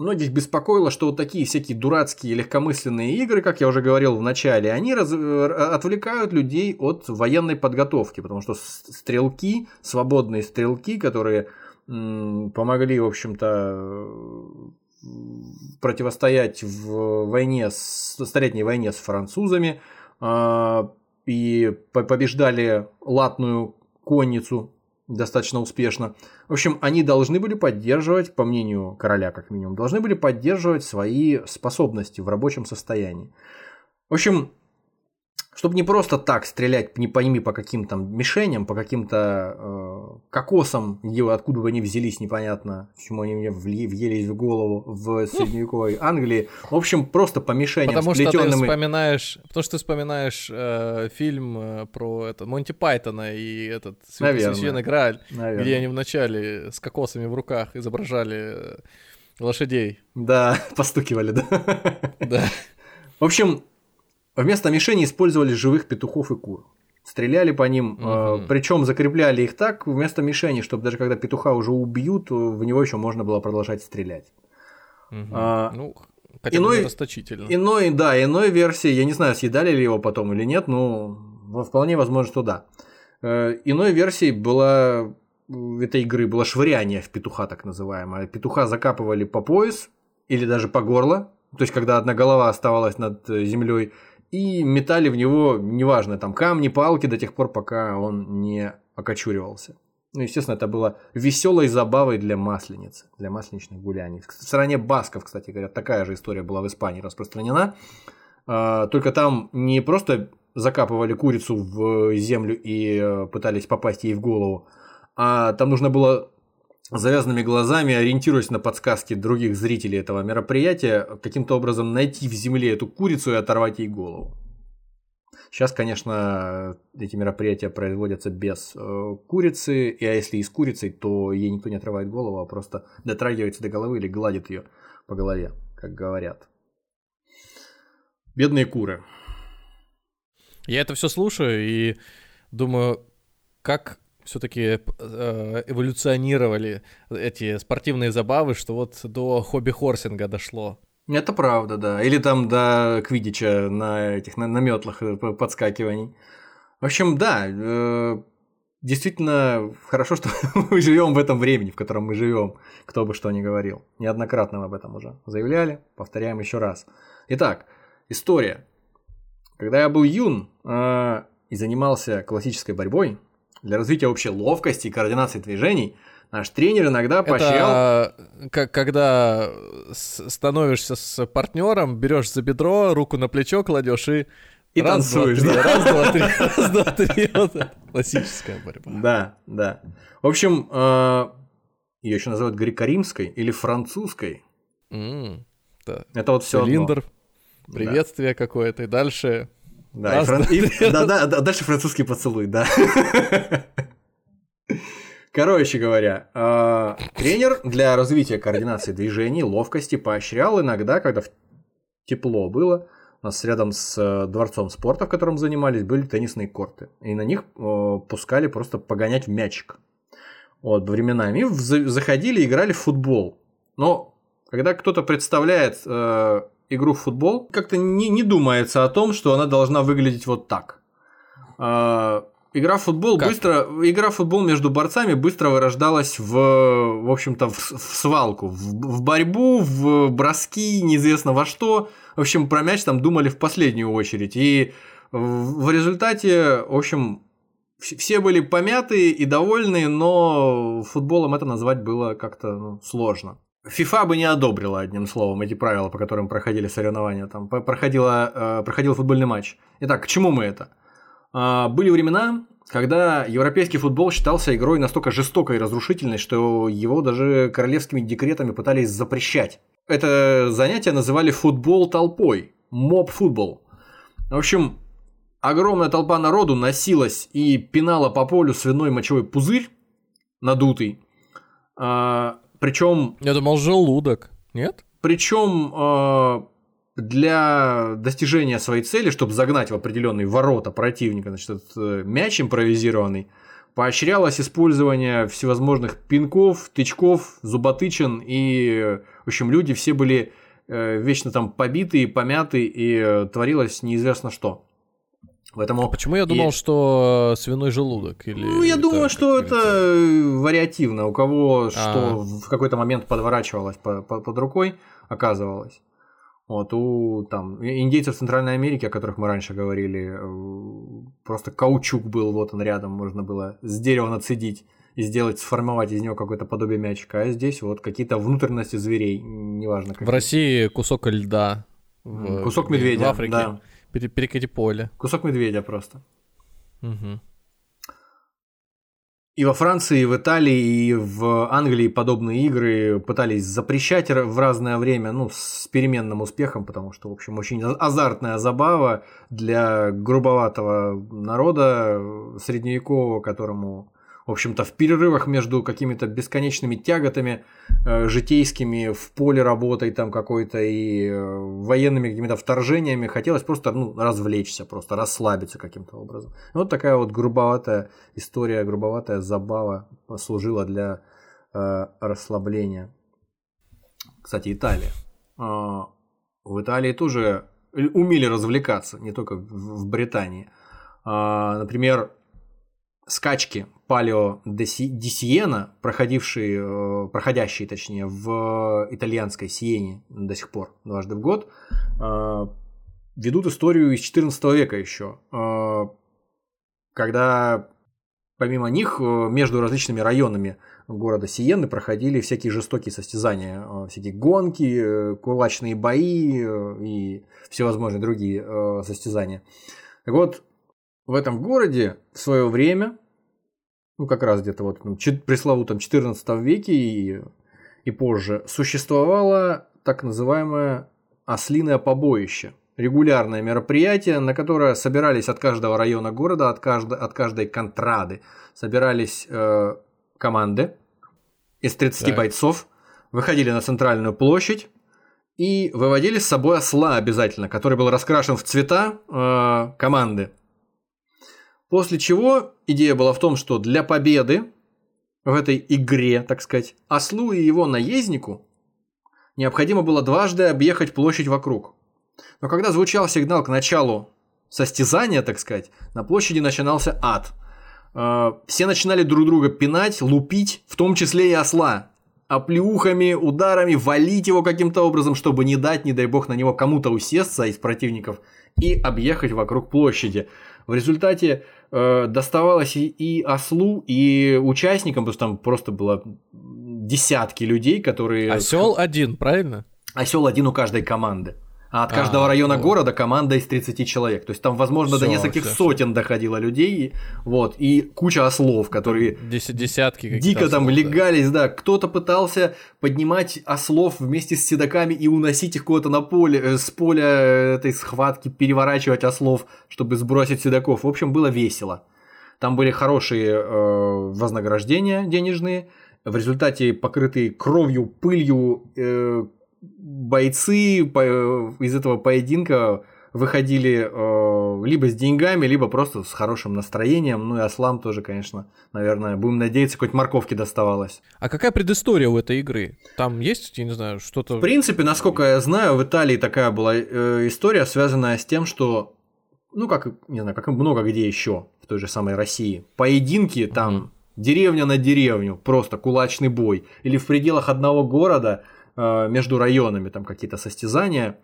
многих беспокоило, что вот такие всякие дурацкие легкомысленные игры, как я уже говорил в начале, они раз... Э, отвлекают людей от военной подготовки, потому что стрелки, свободные стрелки, которые помогли, в общем-то, противостоять в войне, с, столетней войне с французами, э, и побеждали латную конницу достаточно успешно. В общем, они должны были поддерживать, по мнению короля как минимум, должны были поддерживать свои способности в рабочем состоянии. В общем, чтобы не просто так стрелять, не пойми по каким то мишеням, по каким-то э, кокосам, откуда бы они взялись, непонятно, почему они мне въелись в голову в средневековой Англии. В общем, просто по мишеням Потому что ты вспоминаешь, потому что ты вспоминаешь э, фильм э, про это Монти Пайтона и этот Священный Грааль, Наверное. где они вначале с кокосами в руках изображали э, лошадей. Да, (laughs) постукивали, да. Да. В общем, Вместо мишени использовали живых петухов и кур. Стреляли по ним, угу. э, причем закрепляли их так вместо мишени, чтобы даже когда петуха уже убьют, в него еще можно было продолжать стрелять. Угу. А, ну, хотя иной, расточительно. Иной, да, иной версии, я не знаю, съедали ли его потом или нет, но вполне возможно, что да. Э, иной версией была этой игры было швыряние в петуха, так называемое. Петуха закапывали по пояс или даже по горло, то есть когда одна голова оставалась над э, землей, и метали в него, неважно, там камни, палки до тех пор, пока он не окочуривался. Ну, естественно, это было веселой забавой для масленицы, для масленичных гуляний. В стране Басков, кстати говоря, такая же история была в Испании распространена. А, только там не просто закапывали курицу в землю и э, пытались попасть ей в голову, а там нужно было завязанными глазами, ориентируясь на подсказки других зрителей этого мероприятия, каким-то образом найти в земле эту курицу и оторвать ей голову. Сейчас, конечно, эти мероприятия производятся без э, курицы, и а если и с курицей, то ей никто не отрывает голову, а просто дотрагивается до головы или гладит ее по голове, как говорят. Бедные куры. Я это все слушаю и думаю, как все-таки э, эволюционировали эти спортивные забавы, что вот до хобби-хорсинга дошло. Это правда, да. Или там до квидича на этих на, на метлах э, подскакиваний. В общем, да, э, действительно хорошо, что (laughs) мы живем в этом времени, в котором мы живем, кто бы что ни говорил. Неоднократно мы об этом уже заявляли, повторяем еще раз. Итак, история. Когда я был юн э, и занимался классической борьбой, для развития общей ловкости и координации движений Наш тренер иногда поощрял... Это как, когда становишься с партнером, берешь за бедро, руку на плечо кладешь и и раз, танцуешь, два, три, да? Раз, два, три, (laughs) раз, два, три. (laughs) Вот классическая борьба. Да, да. В общем, э, ее еще называют греко-римской или французской. Mm, да. Это вот все. Цилиндр, приветствие да. какое-то, и дальше. Да, раз, и фран... и... да, да, да, дальше французский поцелуй, да. Короче говоря, э, тренер для развития координации движений, ловкости поощрял иногда, когда тепло было, у нас рядом с э, дворцом спорта, в котором занимались, были теннисные корты. И на них э, пускали просто погонять в мячик. Вот, временами. И заходили и играли в футбол. Но когда кто-то представляет э, игру в футбол, как-то не, не думается о том, что она должна выглядеть вот так. Э, игра в футбол как? быстро, игра в футбол между борцами быстро вырождалась в, в общем-то, в, в свалку, в, в борьбу, в броски, неизвестно во что. В общем, про мяч там думали в последнюю очередь. И в результате, в общем, все были помятые и довольны, но футболом это назвать было как-то ну, сложно. ФИФА бы не одобрила, одним словом, эти правила, по которым проходили соревнования. Там проходила, э, проходил футбольный матч. Итак, к чему мы это? А, были времена, когда европейский футбол считался игрой настолько жестокой и разрушительной, что его даже королевскими декретами пытались запрещать. Это занятие называли футбол толпой, моб-футбол. В общем, огромная толпа народу носилась и пинала по полю свиной мочевой пузырь, надутый. Причем... Я думал, желудок, нет? Причем а, для достижения своей цели, чтобы загнать в определенные ворота противника, значит, этот э, мяч импровизированный, поощрялось использование всевозможных пинков, тычков, зуботычин, и, в общем, люди все были э, вечно там побиты, помяты, и э, творилось неизвестно что. Поэтому... А почему я думал, и... что свиной желудок? Или ну, я думаю, что это вариативно. У кого А-а-а. что в какой-то момент подворачивалось под рукой, оказывалось. Вот, у там, индейцев Центральной Америки, о которых мы раньше говорили, э, просто каучук был, вот он рядом, можно было с дерева нацедить и сделать, сформовать из него какое-то подобие мячика. А здесь вот какие-то внутренности зверей, неважно. Какие. В России кусок льда. В, кусок медведя, в Африке. Да. Перекати поле. Кусок медведя просто. Угу. И во Франции, и в Италии, и в Англии подобные игры пытались запрещать в разное время, ну, с переменным успехом, потому что, в общем, очень азартная забава для грубоватого народа средневекового, которому в общем-то, в перерывах между какими-то бесконечными тяготами э, житейскими, в поле работой там какой-то и э, военными какими-то вторжениями хотелось просто ну, развлечься, просто расслабиться каким-то образом. Вот такая вот грубоватая история, грубоватая забава послужила для э, расслабления. Кстати, Италия. Э, в Италии тоже умели развлекаться, не только в, в Британии. Э, например, скачки Палео де Сиена, проходившие, э, проходящие, точнее, в итальянской Сиене до сих пор дважды в год, э, ведут историю из XIV века еще, э, когда помимо них между различными районами города Сиены проходили всякие жестокие состязания, всякие гонки, кулачные бои и всевозможные другие состязания. Так вот, в этом городе в свое время ну, как раз где-то вот ну, пресловутом 14 веке и, и позже, существовало так называемое ослиное побоище. Регулярное мероприятие, на которое собирались от каждого района города, от каждой, от каждой контрады, собирались э, команды из 30 так. бойцов, выходили на центральную площадь и выводили с собой осла обязательно, который был раскрашен в цвета э, команды. После чего идея была в том, что для победы в этой игре, так сказать, ослу и его наезднику необходимо было дважды объехать площадь вокруг. Но когда звучал сигнал к началу состязания, так сказать, на площади начинался ад. Э, все начинали друг друга пинать, лупить, в том числе и осла. Оплеухами, ударами, валить его каким-то образом, чтобы не дать, не дай бог, на него кому-то усесться из противников и объехать вокруг площади. В результате э, доставалось и, и ослу, и участникам, потому что там просто было десятки людей, которые... Осел один, правильно? Осел один у каждой команды. А от каждого а, района ну... города команда из 30 человек. То есть там, возможно, всё, до нескольких всё, сотен всё. доходило людей. Вот, и куча ослов, которые Десят, десятки дико там ослов, легались, да. да. Кто-то пытался поднимать ослов вместе с седаками и уносить их куда-то на поле, э, с поля этой схватки, переворачивать ослов, чтобы сбросить седаков. В общем, было весело. Там были хорошие э, вознаграждения денежные. В результате покрытые кровью, пылью, э, бойцы из этого поединка выходили э, либо с деньгами, либо просто с хорошим настроением. Ну и Аслам тоже, конечно, наверное, будем надеяться, хоть морковки доставалось. А какая предыстория у этой игры? Там есть, я не знаю, что-то... В принципе, насколько я знаю, в Италии такая была э, история, связанная с тем, что, ну как, не знаю, как и много где еще в той же самой России, поединки там, mm деревня на деревню, просто кулачный бой, или в пределах одного города – между районами, там какие-то состязания,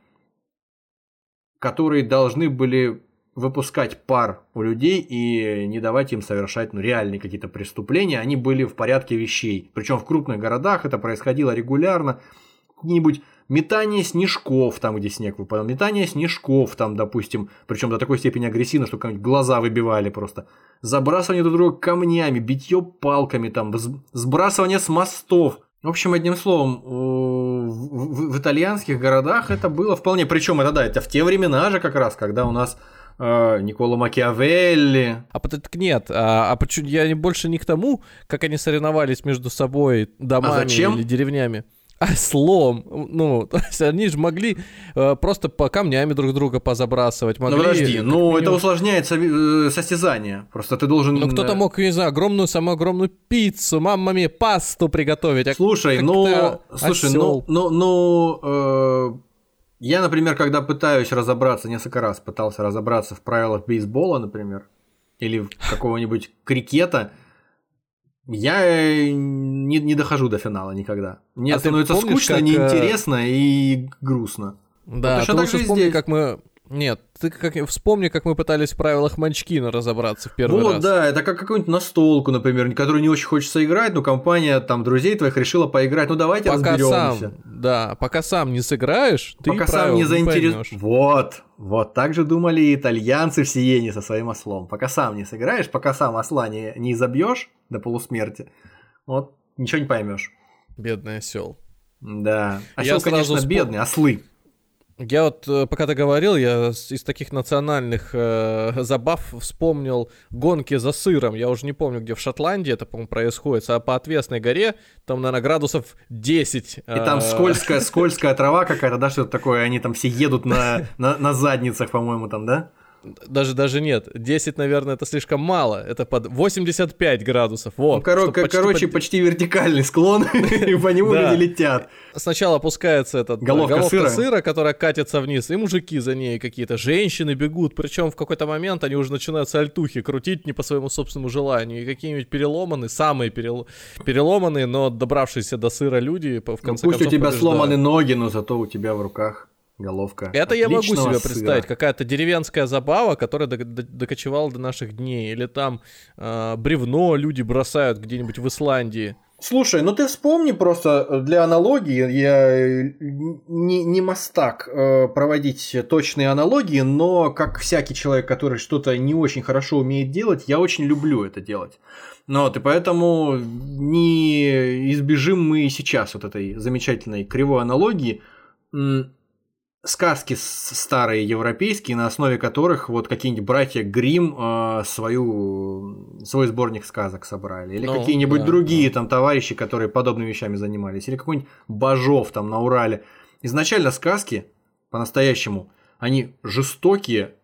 которые должны были выпускать пар у людей и не давать им совершать ну, реальные какие-то преступления, они были в порядке вещей. Причем в крупных городах это происходило регулярно. Какие-нибудь метание снежков, там, где снег выпадал, метание снежков, там, допустим, причем до такой степени агрессивно, что глаза выбивали просто. Забрасывание друг друга камнями, битье палками, там, сбрасывание с мостов. В общем, одним словом, в, в итальянских городах это было вполне. Причем это да, это в те времена же как раз, когда у нас э, Никола Макиавелли. А так нет, а, а почему я больше не к тому, как они соревновались между собой домами а зачем? или деревнями (laughs) ослом. Ну, (laughs) то есть они же могли э, просто по камнями друг друга позабрасывать. Могли, ну подожди, ну это усложняет э, состязание. Просто ты должен... Ну кто-то мог, не знаю, огромную, самую огромную пиццу, мамами пасту приготовить. А слушай, ну, слушай, ну, ну, ну, э, я, например, когда пытаюсь разобраться, несколько раз пытался разобраться в правилах бейсбола, например, или какого-нибудь крикета, я э, не, не дохожу до финала никогда. Мне а становится помнишь, скучно, как... Э, неинтересно и грустно. Да, вот, ты лучше вспомни, здесь. как мы... Нет, ты как вспомни, как мы пытались в правилах Манчкина разобраться в первый вот, раз. Вот, да, это как какую-нибудь настолку, например, которую не очень хочется играть, но компания там друзей твоих решила поиграть. Ну давайте пока разберемся. Сам, да, пока сам не сыграешь, ты пока сам не заинтересуешься. Вот, вот так же думали и итальянцы в Сиене со своим ослом. Пока сам не сыграешь, пока сам осла не, не забьешь до полусмерти, вот ничего не поймешь. Бедный осел. Да. Осел, конечно, спом... бедный, ослы. Я вот, э, пока ты говорил, я из таких национальных э, забав вспомнил гонки за сыром. Я уже не помню, где в Шотландии это, по-моему, происходит. А по отвесной горе, там, наверное, градусов 10. И э... там скользкая, скользкая трава какая-то, да, что-то такое. Они там все едут на, на, на задницах, по-моему, там, да? Даже, даже нет. 10, наверное, это слишком мало. Это под 85 градусов. Вот, ну, коро- почти короче, под... почти вертикальный склон, (laughs) и по нему люди летят. Сначала опускается этот головка, головка сыра. которая катится вниз, и мужики за ней какие-то, женщины бегут. Причем в какой-то момент они уже начинают сальтухи крутить не по своему собственному желанию. И какие-нибудь переломанные, самые перел... переломанные, но добравшиеся до сыра люди в конце ну, пусть у тебя сломаны ноги, но зато у тебя в руках головка. Это я могу себе сыра. представить, какая-то деревенская забава, которая докочевала до наших дней. Или там э, бревно люди бросают где-нибудь в Исландии. Слушай, ну ты вспомни просто для аналогии, я не, не мастак э, проводить точные аналогии, но как всякий человек, который что-то не очень хорошо умеет делать, я очень люблю это делать. Ну вот, и поэтому не избежим мы сейчас вот этой замечательной кривой аналогии сказки старые европейские, на основе которых вот какие-нибудь братья Грим э, свою свой сборник сказок собрали, или ну, какие-нибудь да, другие да. там товарищи, которые подобными вещами занимались, или какой-нибудь Бажов там на Урале. Изначально сказки по-настоящему они жестокие,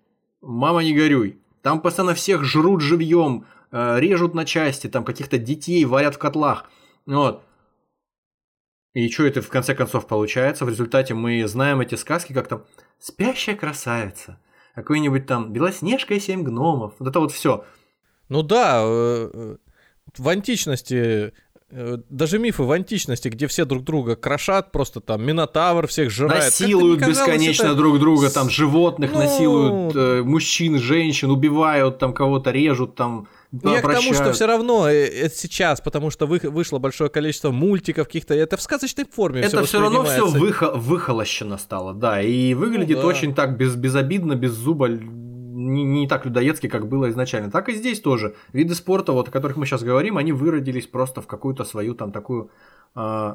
мама не горюй. Там постоянно всех жрут живьем, э, режут на части, там каких-то детей варят в котлах. Вот. И что это в конце концов получается? В результате мы знаем эти сказки как там «Спящая красавица», какой-нибудь там «Белоснежка и семь гномов». Вот это вот все. Ну да, э, в античности Э, даже мифы в античности, где все друг друга крошат, просто там Минотавр всех жирает. Насилуют бесконечно это... друг друга, там животных ну... насилуют, э, мужчин, женщин, убивают, там кого-то режут, там я к тому, что все равно э, это сейчас, потому что вы, вышло большое количество мультиков каких-то, это в сказочной форме. Это все равно все выхо- выхолощено стало, да, и выглядит ну, да. очень так без, безобидно, без зуба, не, не так людоедски, как было изначально. Так и здесь тоже. Виды спорта, вот, о которых мы сейчас говорим, они выродились просто в какую-то свою там такую э,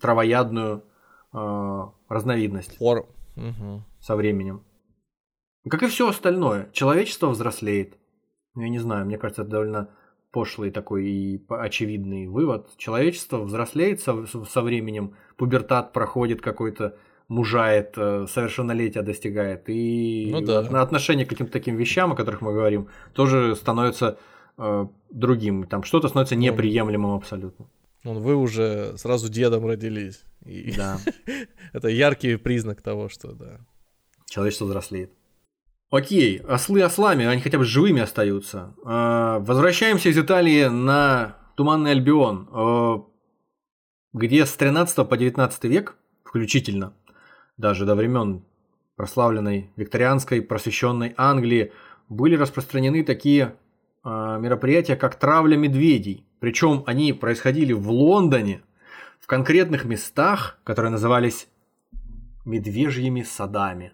травоядную э, разновидность. Фор. Угу. Со временем. Как и все остальное. Человечество взрослеет. Ну, я не знаю, мне кажется, это довольно пошлый такой и очевидный вывод. Человечество взрослеет со, со временем, пубертат проходит какой-то, мужает, э, совершеннолетия достигает. И ну, да. отношение к каким-то таким вещам, о которых мы говорим, тоже становится э, другим. Там что-то становится ну, неприемлемым абсолютно. Ну, вы уже сразу дедом родились. И да. (laughs) это яркий признак того, что да. Человечество взрослеет. Окей, ослы ослами, они хотя бы живыми остаются. А, возвращаемся из Италии на Туманный Альбион, а, где с 13 по 19 век, включительно, даже до времен прославленной викторианской просвещенной Англии, были распространены такие а, мероприятия, как травля медведей. Причем они происходили в Лондоне, в конкретных местах, которые назывались медвежьими садами.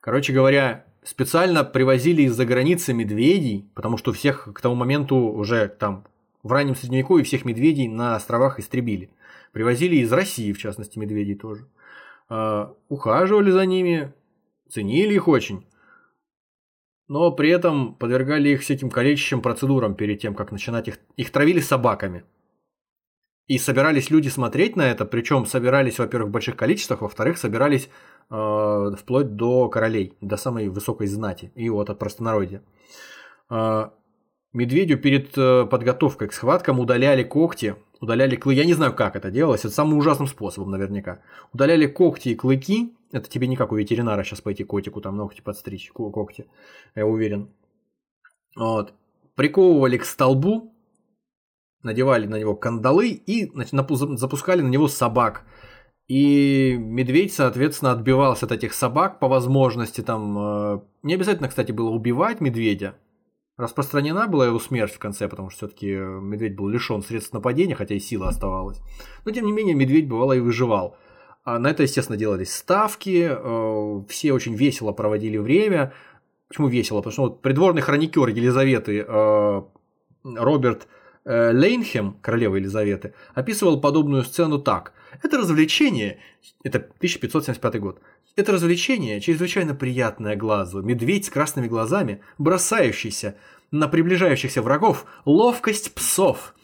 Короче говоря, специально привозили из-за границы медведей, потому что всех к тому моменту уже там в раннем средневековье всех медведей на островах истребили. Привозили из России, в частности, медведей тоже. Uh, ухаживали за ними, ценили их очень, но при этом подвергали их всяким калечащим процедурам перед тем, как начинать их. Их травили собаками. И собирались люди смотреть на это, причем собирались, во-первых, в больших количествах, во-вторых, собирались э, вплоть до королей, до самой высокой знати и вот от простонародья. Э, медведю перед э, подготовкой к схваткам удаляли когти, удаляли клыки. Я не знаю, как это делалось, это самым ужасным способом наверняка. Удаляли когти и клыки, это тебе не как у ветеринара сейчас пойти котику там ногти подстричь, когти, я уверен. Вот. Приковывали к столбу, надевали на него кандалы и запускали на него собак. И медведь, соответственно, отбивался от этих собак по возможности. Там э, не обязательно, кстати, было убивать медведя. Распространена была его смерть в конце, потому что все-таки медведь был лишен средств нападения, хотя и сила оставалась. Но тем не менее, медведь бывало и выживал. А на это, естественно, делались ставки, э, все очень весело проводили время. Почему весело? Потому что вот придворный хроникер Елизаветы э, Роберт Э, Лейнхем, королева Елизаветы, описывал подобную сцену так. Это развлечение, это 1575 год, это развлечение чрезвычайно приятное глазу. Медведь с красными глазами, бросающийся на приближающихся врагов, ловкость псов,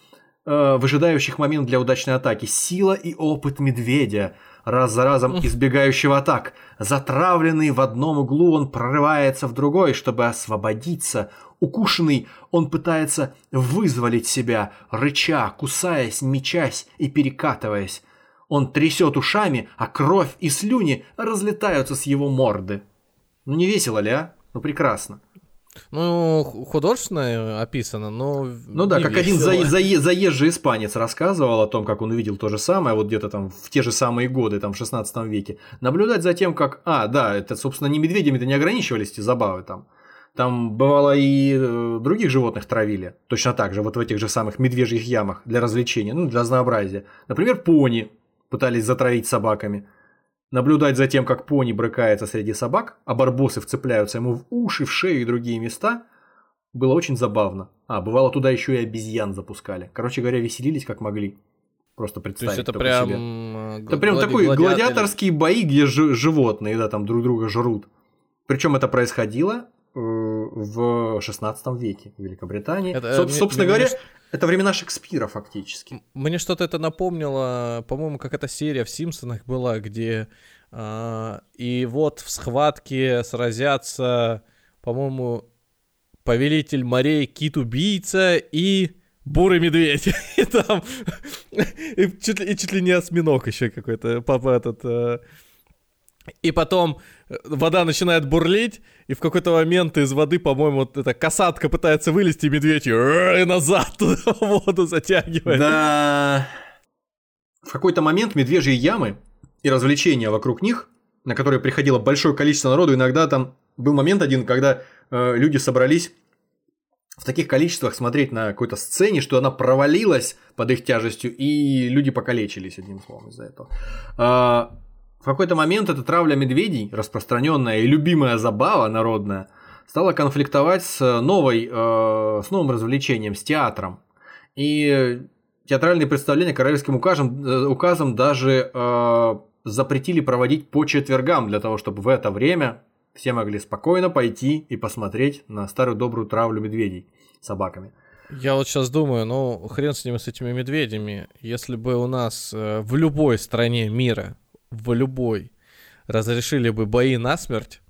э, выжидающих момент для удачной атаки, сила и опыт медведя, раз за разом избегающего атак. Затравленный в одном углу, он прорывается в другой, чтобы освободиться, Укушенный, он пытается вызволить себя, рыча, кусаясь, мечась и перекатываясь. Он трясет ушами, а кровь и слюни разлетаются с его морды. Ну не весело ли, а? Ну прекрасно. Ну, художественно описано, но... Ну да, как весело. один за, за, заезжий испанец рассказывал о том, как он увидел то же самое, вот где-то там в те же самые годы, там в 16 веке. Наблюдать за тем, как... А, да, это, собственно, не медведями-то не ограничивались эти забавы там. Там бывало и э, других животных травили, точно так же, вот в этих же самых медвежьих ямах для развлечения, ну, для разнообразия. Например, пони пытались затравить собаками. Наблюдать за тем, как пони брыкается среди собак, а барбосы вцепляются ему в уши, в шею и другие места, было очень забавно. А, бывало туда еще и обезьян запускали. Короче говоря, веселились как могли. Просто представить. То есть это прям... Себе. Э, это прям такой гладиаторские бои, где животные, да, там друг друга жрут. Причем это происходило Э, в 16 веке в Великобритании. Это, Соб, мне, собственно мне, говоря, мне... это времена Шекспира фактически. Мне что-то это напомнило, по-моему, как эта серия в Симпсонах была, где э, и вот в схватке сразятся, по-моему, повелитель морей, кит-убийца и бурый медведь. (laughs) и там и чуть, и чуть ли не осьминог еще какой-то, папа этот... Э, И потом э, вода начинает бурлить, и в какой-то момент из воды, по-моему, вот эта касатка пытается вылезти, и медведь её, и назад (laughs) воду затягивает. Да. В какой-то момент медвежьи ямы и развлечения вокруг них, на которые приходило большое количество народу, иногда там был момент один, когда э, люди собрались в таких количествах смотреть на какой-то сцене, что она провалилась под их тяжестью, и люди покалечились, одним словом, из-за этого. В какой-то момент эта травля медведей, распространенная и любимая забава народная, стала конфликтовать с, новой, э, с новым развлечением, с театром. И театральные представления королевским указом, э, указом даже э, запретили проводить по четвергам, для того, чтобы в это время все могли спокойно пойти и посмотреть на старую добрую травлю медведей собаками. Я вот сейчас думаю, ну хрен с ними, с этими медведями. Если бы у нас э, в любой стране мира в любой разрешили бы бои на смерть,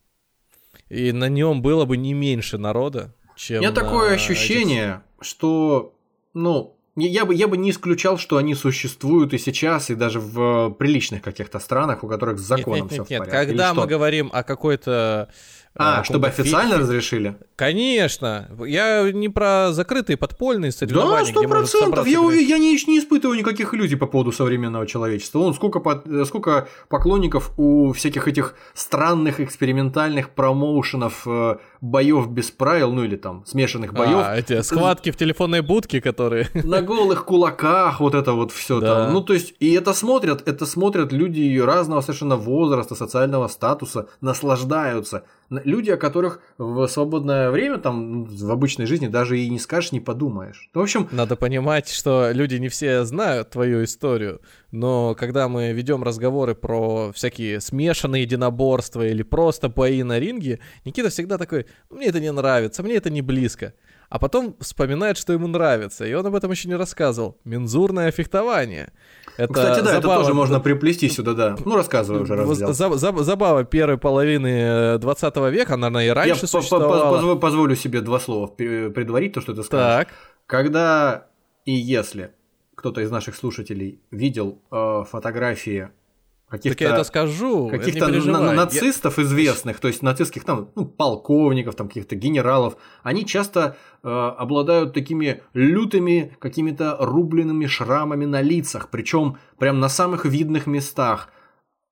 и на нем было бы не меньше народа, чем... У меня такое ощущение, этих... что, ну, я бы, я бы не исключал, что они существуют и сейчас, и даже в приличных каких-то странах, у которых с законом все в порядке. Нет, когда мы говорим о какой-то а, чтобы официально фильме. разрешили? Конечно. Я не про закрытые подпольные соревнования. Да, сто процентов. Я, я не, не испытываю никаких иллюзий по поводу современного человечества. Вон сколько, сколько поклонников у всяких этих странных экспериментальных промоушенов э, боев без правил, ну или там смешанных боев. А, эти схватки в телефонной будке, которые. (laughs) На голых кулаках, вот это вот все да. там. Ну, то есть, и это смотрят, это смотрят люди разного совершенно возраста, социального статуса, наслаждаются люди, о которых в свободное время, там, в обычной жизни даже и не скажешь, не подумаешь. В общем... Надо понимать, что люди не все знают твою историю, но когда мы ведем разговоры про всякие смешанные единоборства или просто бои на ринге, Никита всегда такой, мне это не нравится, мне это не близко а потом вспоминает, что ему нравится. И он об этом еще не рассказывал. Мензурное фехтование. Это Кстати, да, забава... это тоже можно приплести сюда, да. Ну, рассказывай уже, раз заб, заб, Забава первой половины 20 э, века, она и раньше Я существовала. Я позволю себе два слова предварить, то, что ты скажешь. Так. Когда и если кто-то из наших слушателей видел э, фотографии каких-то... Так я это скажу, Каких-то на- нацистов я... известных, то есть нацистских там, ну, полковников, там, каких-то генералов, они часто э, обладают такими лютыми какими-то рубленными шрамами на лицах, причем прям на самых видных местах.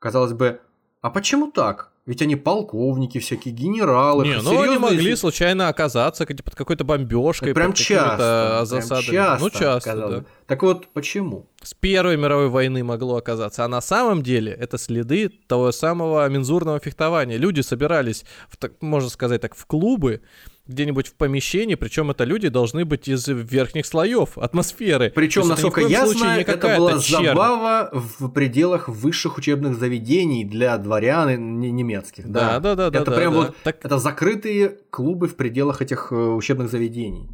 Казалось бы, а почему так? Ведь они полковники, всякие генералы. Не, ну они могли случайно оказаться под какой-то бомбежкой. Прям часто. Прям часто. Ну, часто, да. Так вот, почему? С Первой мировой войны могло оказаться. А на самом деле это следы того самого мензурного фехтования. Люди собирались, в, можно сказать так, в клубы, где-нибудь в помещении, причем это люди должны быть из верхних слоев атмосферы. Причем, насколько я знаю, это была чернь. забава в пределах высших учебных заведений для дворян немецких. Да, да, да, да. Это да, прям да, вот, так... это закрытые клубы в пределах этих э, учебных заведений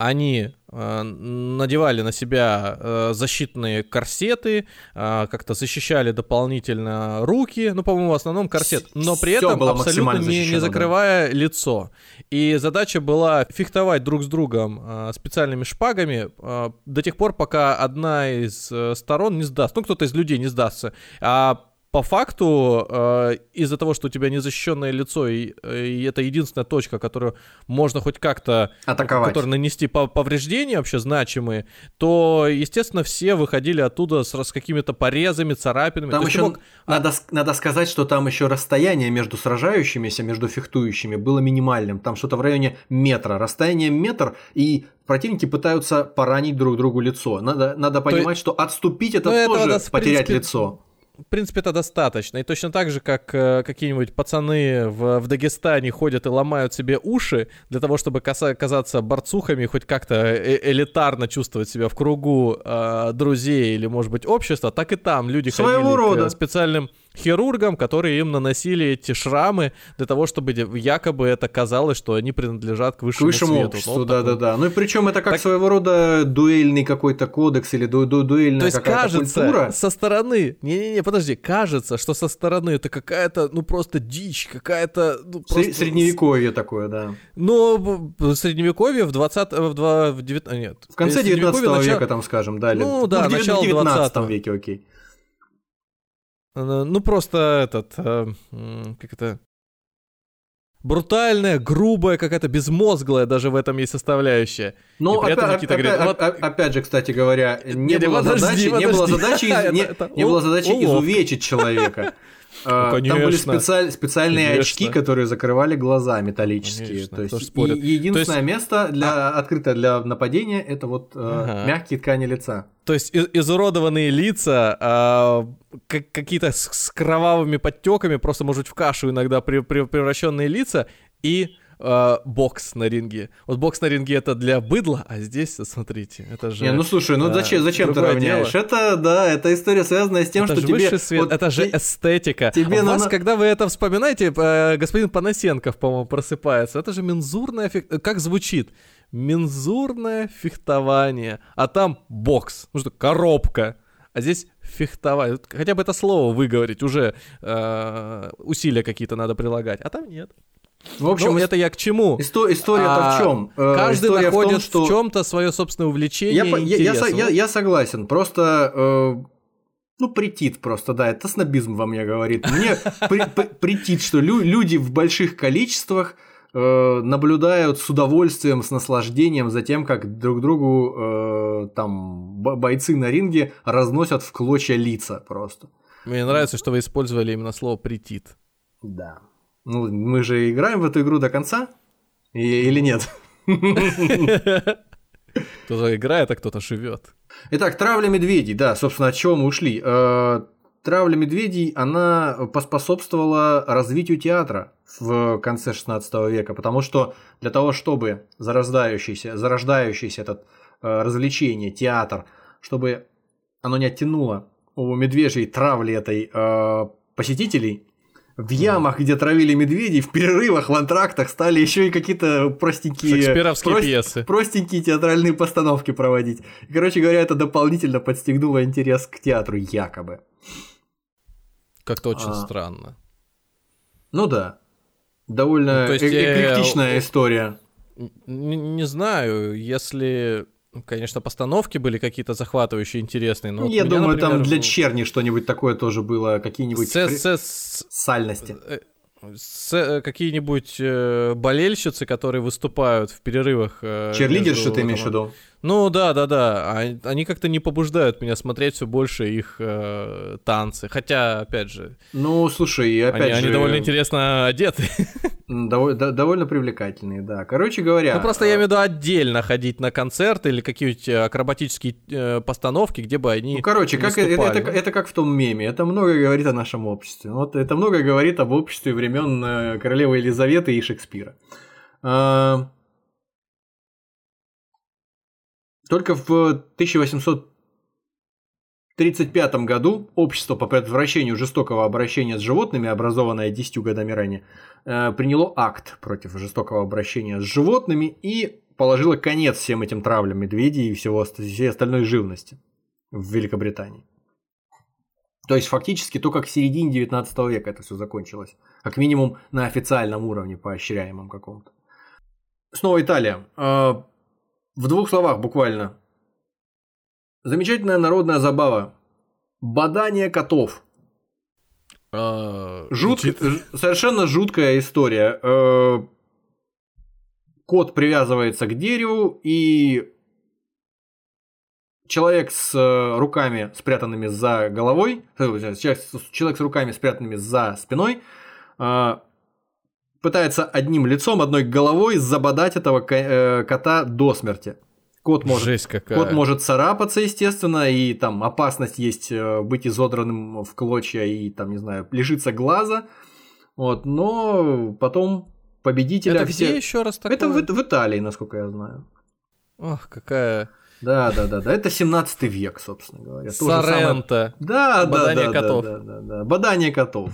они э, надевали на себя э, защитные корсеты, э, как-то защищали дополнительно руки, ну, по-моему, в основном корсет, но при Всё этом абсолютно не, не закрывая да. лицо. И задача была фехтовать друг с другом э, специальными шпагами э, до тех пор, пока одна из э, сторон не сдаст, ну, кто-то из людей не сдастся. А по факту, э, из-за того, что у тебя незащищенное лицо, и, и это единственная точка, которую можно хоть как-то атаковать, которой нанести повреждения вообще значимые, то, естественно, все выходили оттуда с, с какими-то порезами, царапинами. Там еще мог... надо, надо сказать, что там еще расстояние между сражающимися, между фехтующими было минимальным. Там что-то в районе метра. Расстояние метр, и противники пытаются поранить друг другу лицо. Надо, надо понимать, то... что отступить это ну, тоже это, потерять принципе... лицо в принципе, это достаточно. И точно так же, как э, какие-нибудь пацаны в, в Дагестане ходят и ломают себе уши для того, чтобы каса- казаться борцухами, хоть как-то э элитарно чувствовать себя в кругу э, друзей или, может быть, общества, так и там люди Своего ходили рода. к специальным хирургам, которые им наносили эти шрамы для того, чтобы якобы это казалось, что они принадлежат к высшему, к высшему свету. обществу. да, да, да. Ну и причем это как так... своего рода дуэльный какой-то кодекс или ду ду дуэльная То есть кажется культура. со стороны, не-не-не, подожди, кажется, что со стороны это какая-то, ну просто дичь, какая-то... Ну, просто... Средневековье такое, да. Но средневековье в 20... в, 2, в 9... нет. В конце 19 века, начало... там, скажем, да. Ну да, ну, начало 19 веке, окей. Ну, просто этот, э, как это, брутальная, грубая, какая-то безмозглая даже в этом есть составляющая. Ну, опять, опять, говорит, опять, вот... опять же, кстати говоря, не, не, было, подожди, задачи, подожди. не было задачи, (laughs) не, не было задачи изувечить человека. Ну, конечно. Там были специаль, специальные конечно. очки, которые закрывали глаза металлические. Конечно, То есть, и, единственное есть... место для а... открытое для нападения это вот э, ага. мягкие ткани лица. То есть из изуродованные лица, э, как, какие-то с, с кровавыми подтеками, просто может в кашу иногда при, при, превращенные лица и э, бокс на ринге. Вот бокс на ринге это для быдла, а здесь, смотрите, это же... Не, ну слушай, ну зачем, зачем ты равняешь? Дело. Это, да, это история связанная с тем, это что же тебе... свет, вот, это же эстетика. Тебе У на... вас, когда вы это вспоминаете, э, господин Панасенков, по-моему, просыпается. Это же мензурное... Фи... Как звучит? Мензурное фехтование. А там бокс. Ну что, коробка. А здесь фехтование. Хотя бы это слово выговорить, уже э, усилия какие-то надо прилагать. А там нет. В общем, ну, это я к чему? Исто- история-то а, в чем? Э, каждый история находит в, том, что... в чем-то свое собственное увлечение. Я, и я, я, я, я согласен. Просто э, ну, притит просто, да, это снобизм во мне говорит. Мне притит, что люди в больших количествах э, наблюдают с удовольствием, с наслаждением за тем, как друг другу э, там бойцы на ринге разносят в клочья лица просто. Мне нравится, что вы использовали именно слово притит. Да. Ну, мы же играем в эту игру до конца? И, или нет? Кто-то играет, а кто-то живет. Итак, травля медведей, да, собственно, от чего мы ушли. Э, травля медведей, она поспособствовала развитию театра в конце 16 века, потому что для того, чтобы зарождающийся, зарождающийся этот э, развлечение, театр, чтобы оно не оттянуло у медвежьей травли этой э, посетителей, в ямах, где травили медведей, в перерывах, в антрактах стали еще и какие-то простенькие... прост... пьесы. Простенькие театральные постановки проводить. И, короче говоря, это дополнительно подстегнуло интерес к театру, якобы. Как-то очень а... странно. Ну да. Довольно ну, есть, э, эклектичная э... история. Не, не знаю, если Конечно, постановки были какие-то захватывающие, интересные. Но Я вот думаю, меня, например, там для черни что-нибудь такое тоже было, какие-нибудь с, фри... с... сальности. Э, с, э, какие-нибудь э, болельщицы, которые выступают в перерывах. Э, Черлидерши между, ты имеешь в виду? Ну да, да, да. Они как-то не побуждают меня смотреть все больше их э, танцы. Хотя, опять же. Ну, слушай, опять они, же. Они довольно интересно одеты. Довольно, довольно привлекательные, да. Короче говоря. Ну просто я имею в виду отдельно ходить на концерты или какие-нибудь акробатические э, постановки, где бы они. Ну, короче, как это, это, это как в том меме. Это много говорит о нашем обществе. Вот это много говорит об обществе времен э, королевы Елизаветы и Шекспира. А, только в 1835 году общество по предотвращению жестокого обращения с животными, образованное 10 годами ранее, э, приняло акт против жестокого обращения с животными и положило конец всем этим травлям медведей и всего, всей остальной живности в Великобритании. То есть фактически только к середине 19 века это все закончилось. Как минимум на официальном уровне, поощряемом каком-то. Снова Италия. В двух словах буквально. Замечательная народная забава. Бадание котов. А, Жут... Совершенно жуткая история. Э, кот привязывается к дереву, и человек с э, руками, спрятанными за головой, э, человек с руками, спрятанными за спиной, пытается одним лицом, одной головой забодать этого э, кота до смерти. Кот может, Жесть какая. кот может царапаться, естественно, и там опасность есть э, быть изодранным в клочья и там, не знаю, лишиться глаза. Вот, но потом победителя... Это все... где еще раз такое? Это в, в Италии, насколько я знаю. Ох, какая... Да, да, да, да. Это 17 век, собственно говоря. Соренто. Да, да, да, котов. да, да, да, да. Бадание котов.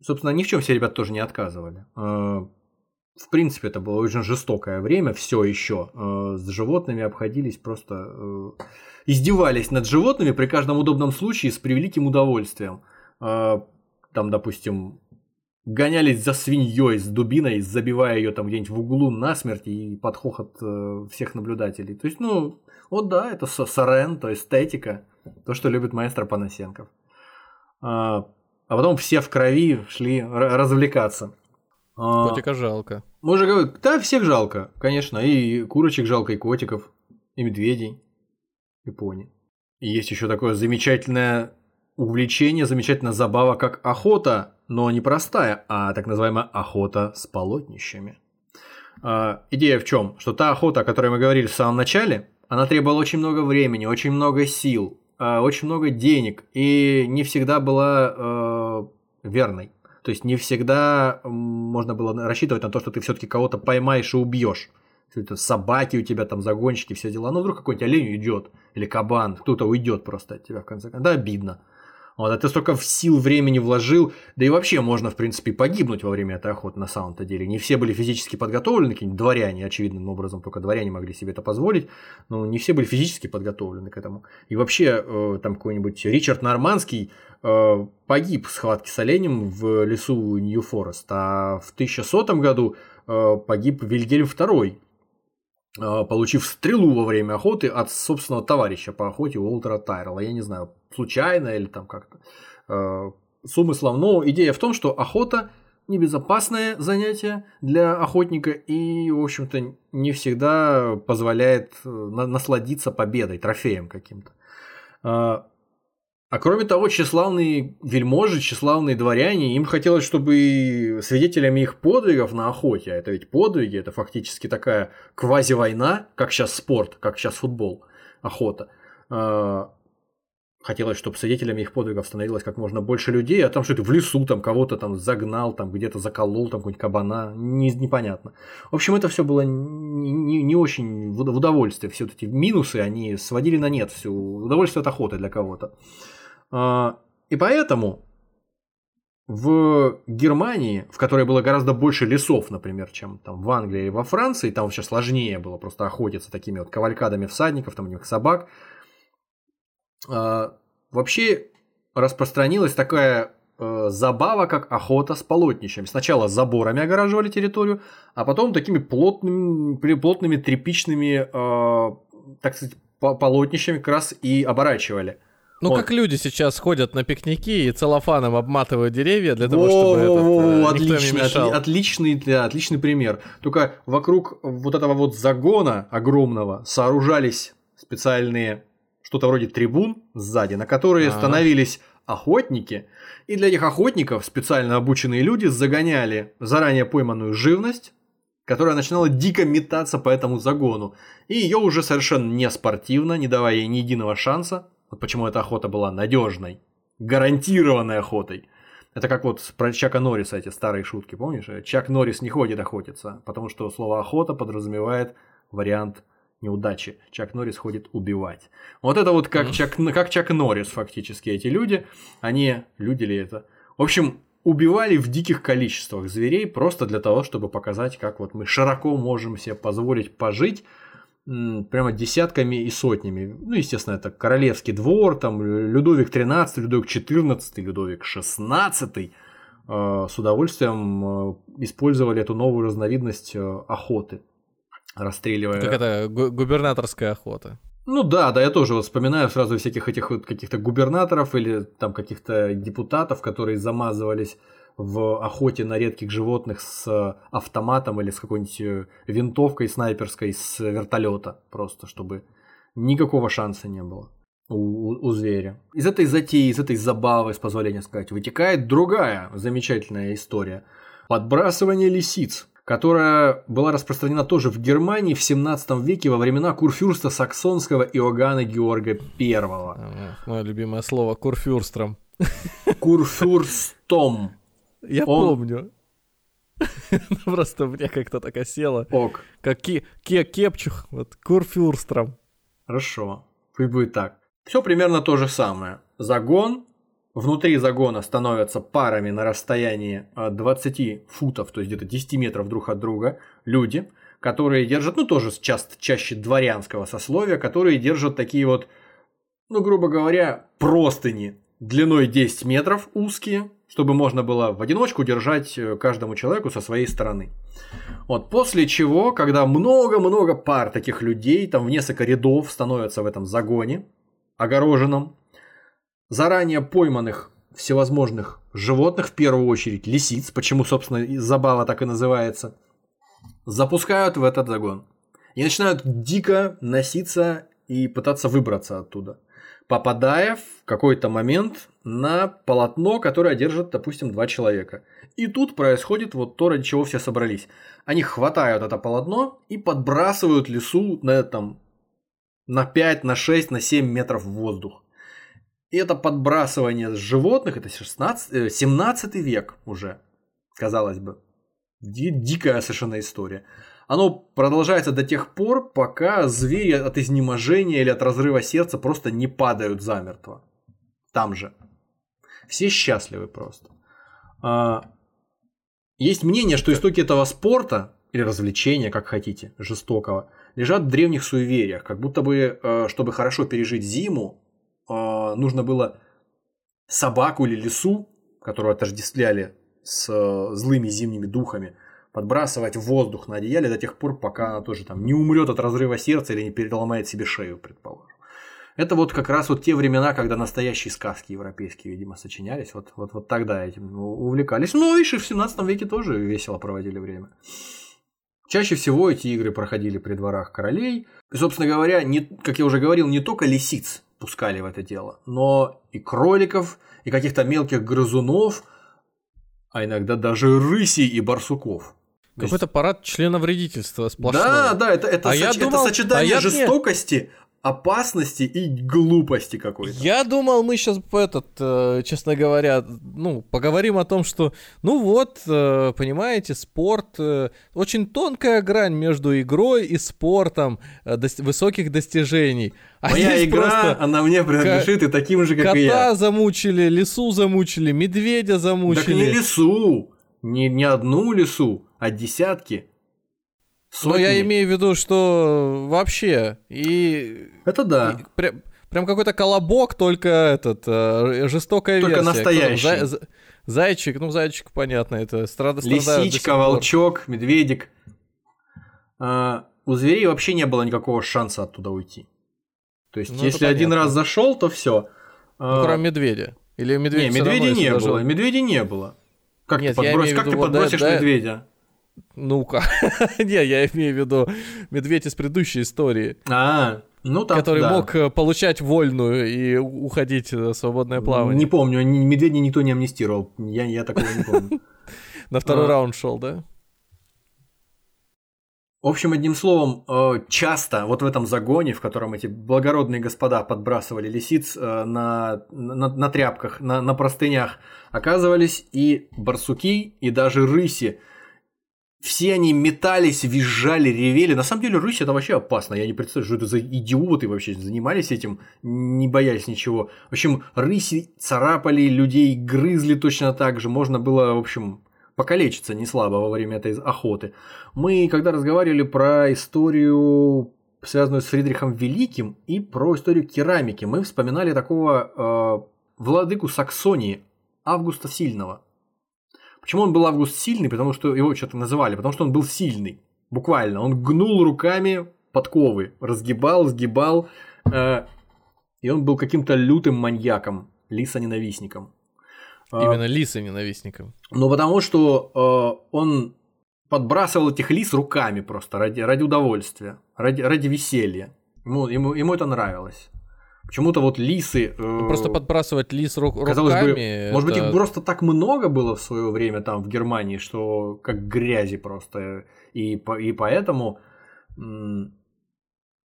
Собственно, ни в чем все ребята тоже не отказывали. А, в принципе, это было очень жестокое время, все еще. А, с животными обходились просто... Э, издевались над животными при каждом удобном случае с превеликим удовольствием. Там, допустим, гонялись за свиньей с дубиной, забивая ее там где-нибудь в углу насмерть и под хохот э, всех наблюдателей. То есть, ну, вот да, это сарен, то эстетика, то, что любит маэстро Панасенков. А, потом все в крови шли развлекаться. А, Котика жалко. Мы уже говорим, да, всех жалко, конечно, и курочек жалко, и котиков, и медведей, и пони. И есть еще такое замечательное увлечение, замечательная забава, как охота, но не простая, а так называемая охота с полотнищами. А, идея в чем? Что та охота, о которой мы говорили в самом начале, она требовала очень много времени, очень много сил, очень много денег и не всегда была э, верной. То есть не всегда можно было рассчитывать на то, что ты все-таки кого-то поймаешь и убьешь. Это собаки у тебя там, загонщики, все дела. Ну, вдруг какой-нибудь олень уйдет, или кабан, кто-то уйдет просто от тебя в конце концов. Да, обидно. Вот, а ты столько в сил времени вложил, да и вообще можно, в принципе, погибнуть во время этой охоты на самом-то деле. Не все были физически подготовлены, какие-нибудь дворяне, очевидным образом, только дворяне могли себе это позволить, но не все были физически подготовлены к этому. И вообще, э, там какой-нибудь Ричард Нормандский э, погиб в схватке с оленем в лесу Нью-Форест, а в 1100 году э, погиб Вильгельм II, получив стрелу во время охоты от собственного товарища по охоте Уолтера Тайрелла. Я не знаю, случайно или там как-то э, с умыслом. Но идея в том, что охота небезопасное занятие для охотника и, в общем-то, не всегда позволяет э, насладиться победой, трофеем каким-то. А, а кроме того, тщеславные вельможи, тщеславные дворяне, им хотелось, чтобы свидетелями их подвигов на охоте, а это ведь подвиги, это фактически такая квази-война, как сейчас спорт, как сейчас футбол, охота, а, хотелось, чтобы свидетелями их подвигов становилось как можно больше людей, а там что-то в лесу там кого-то там загнал, там где-то заколол, там какой-нибудь кабана, не, непонятно. В общем, это все было не, не, не очень в удовольствие, все эти минусы, они сводили на нет всю удовольствие от охоты для кого-то. А, и поэтому в Германии, в которой было гораздо больше лесов, например, чем там в Англии или во Франции, там вообще сложнее было просто охотиться такими вот кавалькадами всадников, там у них собак, вообще распространилась такая э, забава, как охота с полотнищами. Сначала заборами огораживали территорию, а потом такими плотными, плотными тряпичными, э, так сказать, полотнищами как раз и оборачивали. Ну, вот. как люди сейчас ходят на пикники и целлофаном обматывают деревья для того, чтобы этот, э, отличный, никто отличный, да, отличный пример. Только вокруг вот этого вот загона огромного сооружались специальные что-то вроде трибун сзади, на которые А-а-а. становились охотники, и для этих охотников специально обученные люди загоняли заранее пойманную живность, которая начинала дико метаться по этому загону, и ее уже совершенно не спортивно, не давая ей ни единого шанса, вот почему эта охота была надежной, гарантированной охотой. Это как вот про Чака Норриса эти старые шутки, помнишь? Чак Норрис не ходит охотиться, потому что слово охота подразумевает вариант неудачи. Чак Норрис ходит убивать. Вот это вот как, Чак, как Чак Норрис фактически эти люди. Они, люди ли это? В общем, убивали в диких количествах зверей просто для того, чтобы показать, как вот мы широко можем себе позволить пожить прямо десятками и сотнями. Ну, естественно, это Королевский двор, там Людовик XIII, Людовик XIV, Людовик XVI э, с удовольствием э, использовали эту новую разновидность э, охоты расстреливая. Как это губернаторская охота. Ну да, да, я тоже вот вспоминаю сразу всяких этих вот каких-то губернаторов или там каких-то депутатов, которые замазывались в охоте на редких животных с автоматом или с какой-нибудь э, винтовкой снайперской с вертолета, просто чтобы никакого шанса не было у, у зверя. Из этой затеи, из этой забавы, с позволения сказать, вытекает другая замечательная история. Подбрасывание лисиц которая была распространена тоже в Германии в 17 веке во времена курфюрста саксонского Иоганна Георга I. Мое любимое слово курфюрстром. Курфюрстом. Я Он... помню. (laughs) Просто мне как-то так осело. Ок. Как ке кепчух, вот курфюрстром. Хорошо. Пусть будет так. Все примерно то же самое. Загон, Внутри загона становятся парами на расстоянии 20 футов, то есть где-то 10 метров друг от друга, люди, которые держат, ну тоже часто, чаще дворянского сословия, которые держат такие вот, ну грубо говоря, простыни длиной 10 метров узкие, чтобы можно было в одиночку держать э, каждому человеку со своей стороны. Вот, после чего, когда много-много пар таких людей, там в несколько рядов становятся в этом загоне, огороженном, заранее пойманных всевозможных животных, в первую очередь лисиц, почему, собственно, забава так и называется, запускают в этот загон. И начинают дико носиться и пытаться выбраться оттуда, попадая в какой-то момент на полотно, которое держит, допустим, два человека. И тут происходит вот то, ради чего все собрались. Они хватают это полотно и подбрасывают лесу на этом на 5, на 6, на 7 метров в воздух. Это подбрасывание животных, это 16, 17 э, век уже, казалось бы. Дикая совершенно история. Оно продолжается до тех пор, пока звери от изнеможения или от разрыва сердца просто не падают замертво. Там же. Все счастливы просто. А, есть мнение, что истоки этого спорта или развлечения, как хотите, жестокого, лежат в древних суевериях, как будто бы, э, чтобы хорошо пережить зиму, нужно было собаку или лису, которую отождествляли с э, злыми зимними духами, подбрасывать воздух на одеяле до тех пор, пока она тоже там не умрет от разрыва сердца или не переломает себе шею, предположим. Это вот как раз вот те времена, когда настоящие сказки европейские, видимо, сочинялись. Вот, вот, вот тогда этим увлекались. Ну, и в 17 веке тоже весело проводили время. Чаще всего эти игры проходили при дворах королей. И, собственно говоря, не, как я уже говорил, не только лисиц пускали в это дело, но и кроликов, и каких-то мелких грызунов, а иногда даже рысей и барсуков. Какой-то парад члена вредительства сплошное. Да, да, это, это, а соч... я думал, это сочетание а жестокости, опасности и глупости какой-то. Я думал, мы сейчас этот, э, честно говоря, ну, поговорим о том, что, ну вот, э, понимаете, спорт, э, очень тонкая грань между игрой и спортом высоких достижений. А Моя игра, просто она мне принадлежит и таким же, как кота и я. Кота замучили, лису замучили, медведя замучили. Так не лису, не, не одну лису, а десятки. Сотни. Но я имею в виду, что вообще и... Это да. И, прям, прям какой-то колобок, только этот, э, жестокая только версия. настоящий. За, зайчик, ну зайчик, понятно, это страда, Лисичка, волчок, медведик. А, у зверей вообще не было никакого шанса оттуда уйти. То есть, ну, если один раз зашел, то все. Ну, а... кроме медведя. Или медведя не, медведя не было. Медведя не было. Как Нет, ты, подбрось... как ты подбросишь да, медведя? Ну-ка. (laughs) Не, я имею в виду медведь из предыдущей истории. А, ну там, Который да. мог э, получать вольную и уходить в свободное плавание. Не помню, медведя никто не амнистировал. Я, я такого не помню. (laughs) На второй а. раунд шел, да? В общем, одним словом, э, часто вот в этом загоне, в котором эти благородные господа подбрасывали лисиц э, на, на, на тряпках, на, на простынях, оказывались и барсуки, и даже рыси, все они метались, визжали, ревели. На самом деле, рысь это вообще опасно. Я не представляю, что это за идиоты вообще занимались этим, не боялись ничего. В общем, рыси царапали людей, грызли точно так же. Можно было, в общем, покалечиться не слабо во время этой охоты. Мы, когда разговаривали про историю связанную с Фридрихом Великим и про историю керамики, мы вспоминали такого э, владыку Саксонии Августа Сильного – Почему он был Август сильный? Потому что его что-то называли, потому что он был сильный. Буквально. Он гнул руками подковы, разгибал, сгибал. Э, и он был каким-то лютым маньяком, лиса-ненавистником. А, Именно лиса-ненавистником. Ну, потому что э, он подбрасывал этих лис руками просто ради, ради удовольствия, ради, ради веселья. Ему, ему, ему это нравилось. Почему-то вот лисы... Э, просто подбрасывать лис казалось руками... Бы, это... Может быть, их просто так много было в свое время там в Германии, что как грязи просто. И, и поэтому,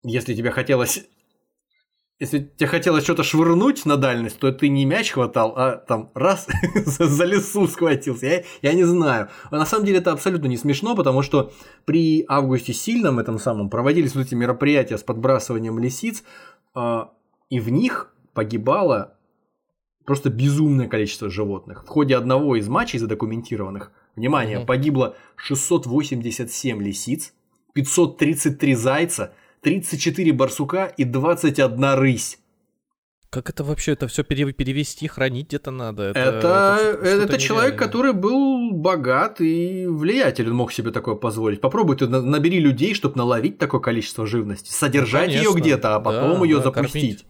если тебе хотелось... Если тебе хотелось что-то швырнуть на дальность, то ты не мяч хватал, а там раз (laughs) за лесу схватился. Я, я не знаю. А на самом деле это абсолютно не смешно, потому что при Августе Сильном этом самом проводились вот эти мероприятия с подбрасыванием лисиц, а, и в них погибало просто безумное количество животных. В ходе одного из матчей задокументированных, внимание, угу. погибло 687 лисиц, 533 зайца, 34 барсука и 21 рысь. Как это вообще, это все перевести, хранить где-то надо? Это, это, это, это человек, который был богат и влиятелен, мог себе такое позволить. Попробуй ты набери людей, чтобы наловить такое количество живности, содержать ну, ее где-то, а потом да, ее да, запустить. Кормить.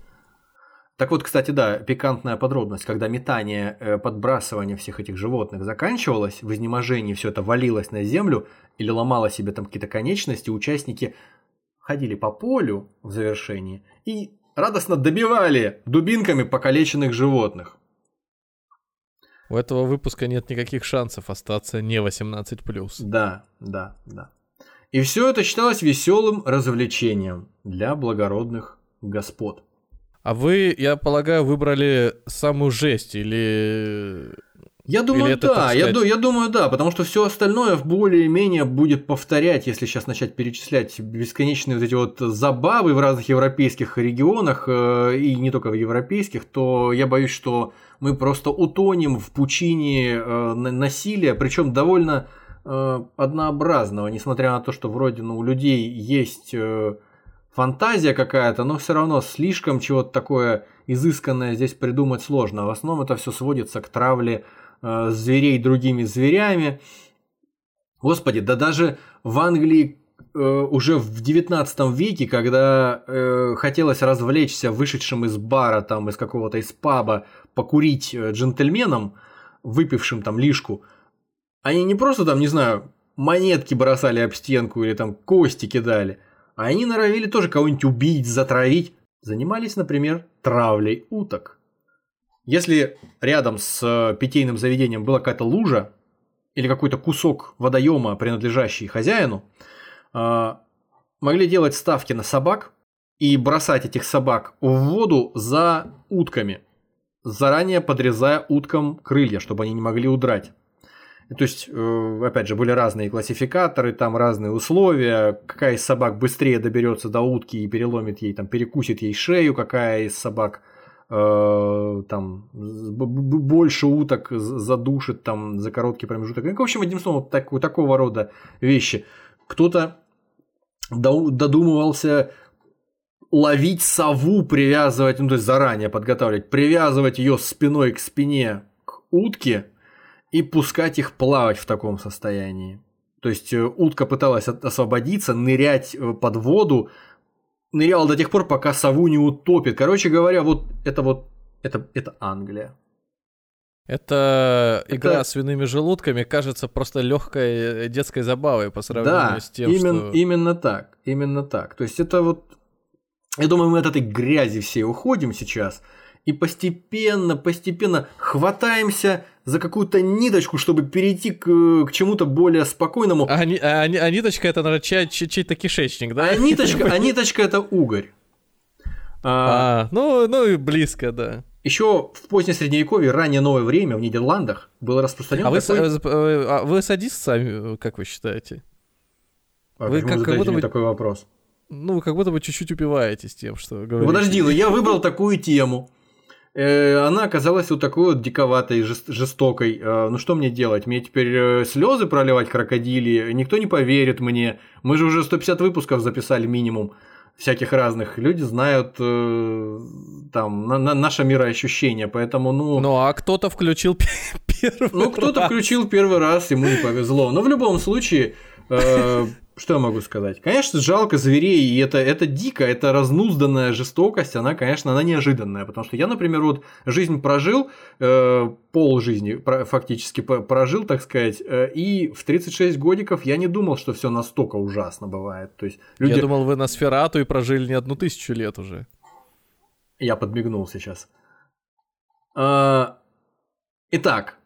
Так вот, кстати, да, пикантная подробность, когда метание, э, подбрасывание всех этих животных заканчивалось, в изнеможении все это валилось на землю или ломало себе там какие-то конечности, участники ходили по полю в завершении и радостно добивали дубинками покалеченных животных. У этого выпуска нет никаких шансов остаться не 18+. Да, да, да. И все это считалось веселым развлечением для благородных господ. А вы, я полагаю, выбрали самую жесть или я думаю, Или это, да, сказать... я, я думаю, да, потому что все остальное более-менее будет повторять, если сейчас начать перечислять бесконечные вот эти вот забавы в разных европейских регионах, э, и не только в европейских, то я боюсь, что мы просто утонем в пучине э, насилия, причем довольно э, однообразного, несмотря на то, что вроде ну, у людей есть фантазия какая-то, но все равно слишком чего-то такое изысканное здесь придумать сложно. В основном это все сводится к травле Э, зверей другими зверями. Господи, да даже в Англии э, уже в 19 веке, когда э, хотелось развлечься вышедшим из бара, там, из какого-то из паба, покурить э, джентльменам, выпившим там лишку, они не просто там, не знаю, монетки бросали об стенку или там кости кидали, а они норовили тоже кого-нибудь убить, затравить. Занимались, например, травлей уток. Если рядом с э, питейным заведением была какая-то лужа или какой-то кусок водоема, принадлежащий хозяину, э, могли делать ставки на собак и бросать этих собак в воду за утками, заранее подрезая уткам крылья, чтобы они не могли удрать. То есть, э, опять же, были разные классификаторы, там разные условия, какая из собак быстрее доберется до утки и переломит ей, там, перекусит ей шею, какая из собак Э, там больше уток задушит там за короткий промежуток. Ну, в общем, одним словом, так, такого рода вещи. Кто-то додумывался ловить сову, привязывать, ну то есть заранее подготавливать, привязывать ее спиной к спине к утке и пускать их плавать в таком состоянии. То есть э, утка пыталась освободиться, нырять э, под воду, нырял до тех пор, пока сову не утопит. Короче говоря, вот это вот, это, это Англия. Это, это игра с свиными желудками кажется просто легкой э, детской забавой по сравнению да, с тем, именно, что... именно так, именно так. То есть это вот, я думаю, мы от этой грязи все уходим сейчас, и постепенно, постепенно хватаемся за какую-то ниточку, чтобы перейти к, к чему-то более спокойному. А, а, а ниточка это, наверное, чей, чей-то кишечник, да? А ниточка, а ниточка это угорь. А, а, ну, ну и близко, да. Еще в позднее средневековье, раннее новое время в Нидерландах было распространено. А такой... вы, а вы садист сами, как вы считаете? А вы как, как будто бы такой вопрос. Ну, как будто бы чуть-чуть упиваетесь тем, что говорите. Подожди, ну я выбрал такую тему. Э, она оказалась вот такой вот диковатой, жестокой. Э, ну что мне делать? Мне теперь э, слезы проливать крокодили? Никто не поверит мне. Мы же уже 150 выпусков записали минимум всяких разных. Люди знают там на, на наше мироощущение, поэтому ну. Ну а кто-то включил первый. Ну кто-то включил первый раз, ему не повезло. Но в любом случае что я могу сказать? Конечно, жалко зверей, и это, это дико, это разнузданная жестокость, она, конечно, она неожиданная, потому что я, например, вот жизнь прожил, э, пол жизни фактически прожил, так сказать, э, и в 36 годиков я не думал, что все настолько ужасно бывает. То есть люди... Я думал, вы на сферату и прожили не одну тысячу лет уже. Я подмигнул сейчас. А... Итак,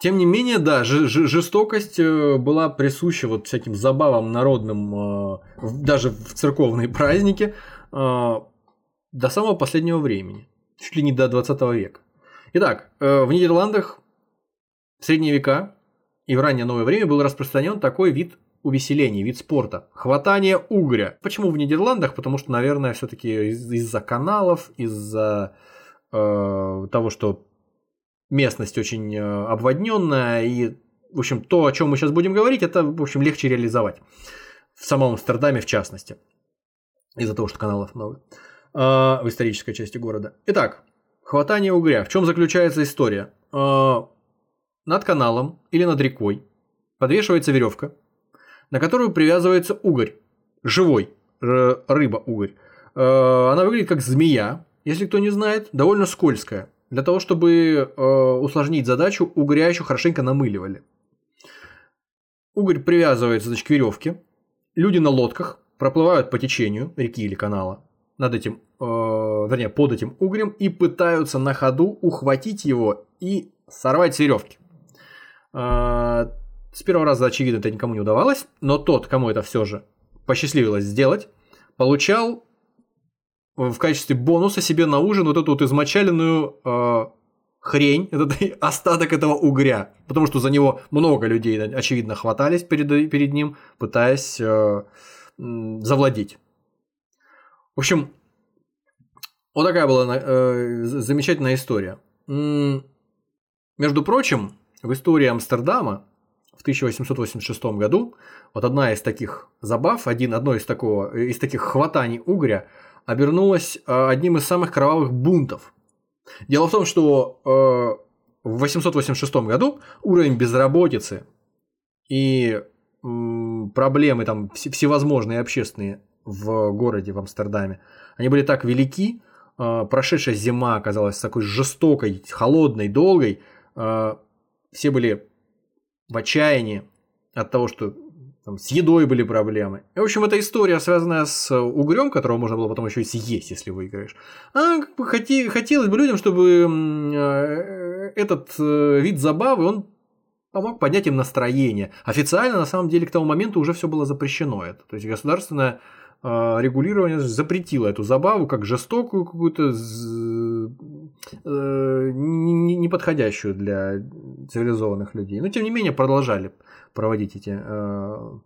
тем не менее, да, жестокость э, была присуща вот всяким забавам народным, э, даже в церковные (laughs) праздники, э, до самого последнего времени, чуть ли не до 20 века. Итак, в Нидерландах в средние века и в раннее новое время был распространен такой вид увеселений, вид спорта. Хватание угря. Почему в Нидерландах? Потому что, наверное, все-таки из-за каналов, из-за э, того, что местность очень э, обводненная, и, в общем, то, о чем мы сейчас будем говорить, это, в общем, легче реализовать. В самом Амстердаме, в частности. Из-за того, что каналов много. в исторической части города. Итак, хватание угря. В чем заключается история? Над каналом или над рекой подвешивается веревка, на которую привязывается угорь, живой, рыба-угорь. Она выглядит как змея, если кто не знает, довольно скользкая. Для того, чтобы усложнить задачу, угря еще хорошенько намыливали. Угорь привязывается значит, к веревке. Люди на лодках проплывают по течению реки или канала над этим, э, вернее, под этим угрем и пытаются на ходу ухватить его и сорвать с веревки. Э, с первого раза, очевидно, это никому не удавалось, но тот, кому это все же посчастливилось сделать, получал в качестве бонуса себе на ужин вот эту вот измочаленную э, хрень, (laughs) этот остаток этого угря, потому что за него много людей, очевидно, хватались перед, перед ним, пытаясь э, завладеть. В общем, вот такая была э, замечательная история. Между прочим, в истории Амстердама в 1886 году вот одна из таких забав, один, одно из, такого, из таких хватаний угря обернулась э, одним из самых кровавых бунтов. Дело в том, что э, в 886 году уровень безработицы и проблемы там всевозможные общественные в городе, в Амстердаме, они были так велики, э, прошедшая зима оказалась такой жестокой, холодной, долгой, все были в отчаянии от того, что там, с едой были проблемы. И, в общем, эта история, связанная с угрем, которого можно было потом еще и съесть, если выиграешь. А как бы хоти, хотелось бы людям, чтобы э, этот вид забавы, он помог поднять им настроение. Официально, на самом деле, к тому моменту уже все было запрещено. Это. То есть государственное регулирование запретило эту забаву как жестокую какую-то э, неподходящую для цивилизованных людей. Но тем не менее продолжали проводить эти э,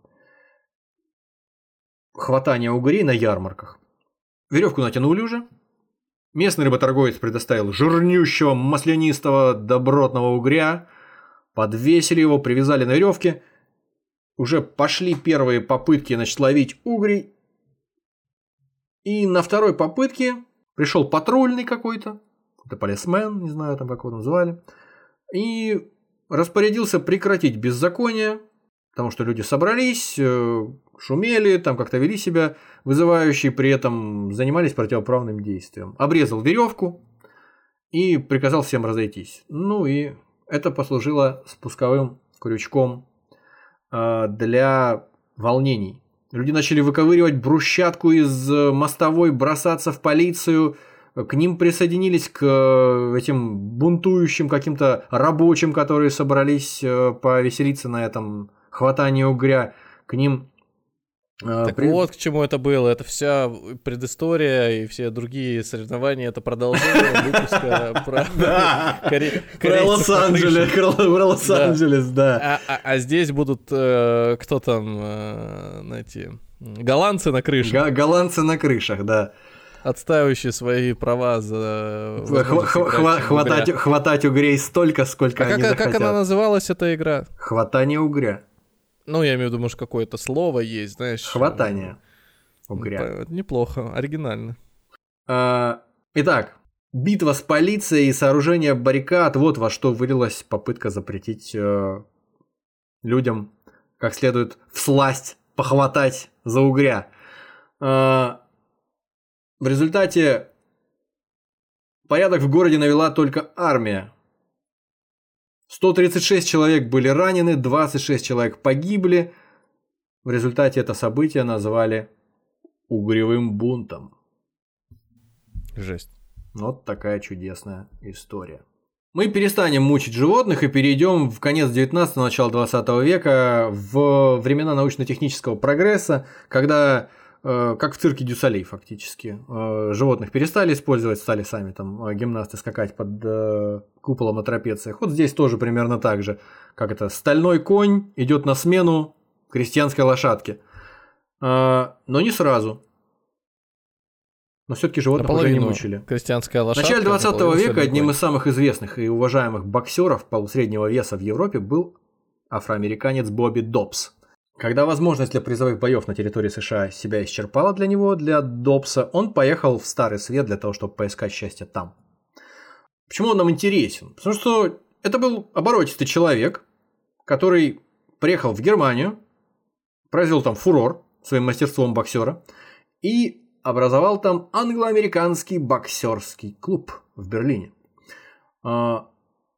хватания угрей на ярмарках. Веревку натянули уже. Местный рыботорговец предоставил жирнющего, маслянистого, добротного угря. Подвесили его, привязали на веревке. Уже пошли первые попытки значит, ловить угрей и на второй попытке пришел патрульный какой-то, это полисмен, не знаю там как его назвали, и распорядился прекратить беззаконие, потому что люди собрались, э, шумели, там как-то вели себя вызывающие, при этом занимались противоправным действием. Обрезал веревку и приказал всем разойтись. Ну и это послужило спусковым крючком э, для волнений Люди начали выковыривать брусчатку из э, мостовой, бросаться в полицию. К ним присоединились к э, этим бунтующим каким-то рабочим, которые собрались э, повеселиться на этом хватании угря. К ним так При... вот к чему это было. Это вся предыстория и все другие соревнования. Это продолжение выпуска (laughs) про (laughs) Лос-Анджелес. (laughs) Про Лос-Анджелес, да. А, а, а здесь будут э, кто там, знаете, голландцы на крышах. Голландцы на крышах, да отстаивающие свои права за хватать, хватать угрей столько, сколько а они как, захотят. как она называлась, эта игра? Хватание угря. Ну, я имею в виду, может, какое-то слово есть, знаешь. Хватание. Угря. Неплохо, оригинально. А, итак, битва с полицией и сооружение баррикад. Вот во что вылилась попытка запретить э, людям как следует всласть похватать за угря. Э, в результате порядок в городе навела только армия. 136 человек были ранены, 26 человек погибли. В результате это событие назвали угревым бунтом. Жесть. Вот такая чудесная история. Мы перестанем мучить животных и перейдем в конец 19 начало 20 века в времена научно-технического прогресса, когда как в цирке Дюсалей фактически. Э, животных перестали использовать, стали сами там э, гимнасты скакать под куполом на трапециях. Вот здесь тоже примерно так же. Как это, стальной конь идет на смену крестьянской лошадке. Но не сразу. Но все-таки животных уже не мучили. Крестьянская лошадка. В начале 20 века одним из самых известных и уважаемых боксеров полусреднего веса в Европе был афроамериканец Бобби Добс. Когда возможность для призовых боев на территории США себя исчерпала для него, для Добса, он поехал в Старый Свет для того, чтобы поискать счастье там. Почему он нам интересен? Потому что это был оборотистый человек, который приехал в Германию, произвел там фурор своим мастерством боксера и образовал там англо-американский боксерский клуб в Берлине.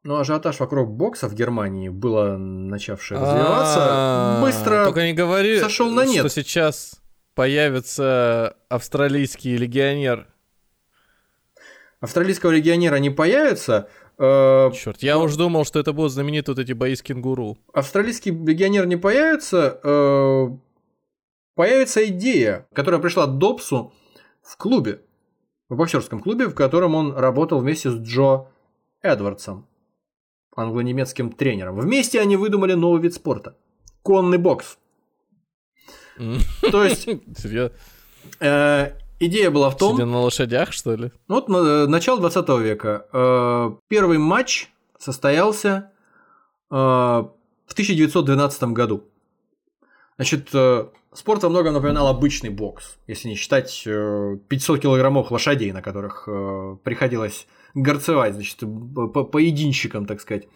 Ну, ажиотаж вокруг бокса в Германии было начавшее развиваться, А, быстро Только не говори, сошел на нет. что сейчас появится австралийский легионер. австралийского легионера не появится. э, Черт, я уж думал, что это будут знаменитые вот эти бои с кенгуру. австралийский легионер не появится, э, появится идея, которая пришла Добсу в клубе, в боксерском клубе, в котором он работал вместе с Джо Эдвардсом, англо-немецким тренером. Вместе они выдумали новый вид спорта – конный бокс. То есть (laughs) э, идея была в том, Сидя на лошадях, что ли? Ну Вот на- начало 20 века. Э, Первый матч состоялся э, в 1912 году. Значит, э, спорт во многом напоминал обычный бокс, если не считать э, 500 килограммов лошадей, на которых э, приходилось горцевать, значит, по по- поединщикам, так сказать.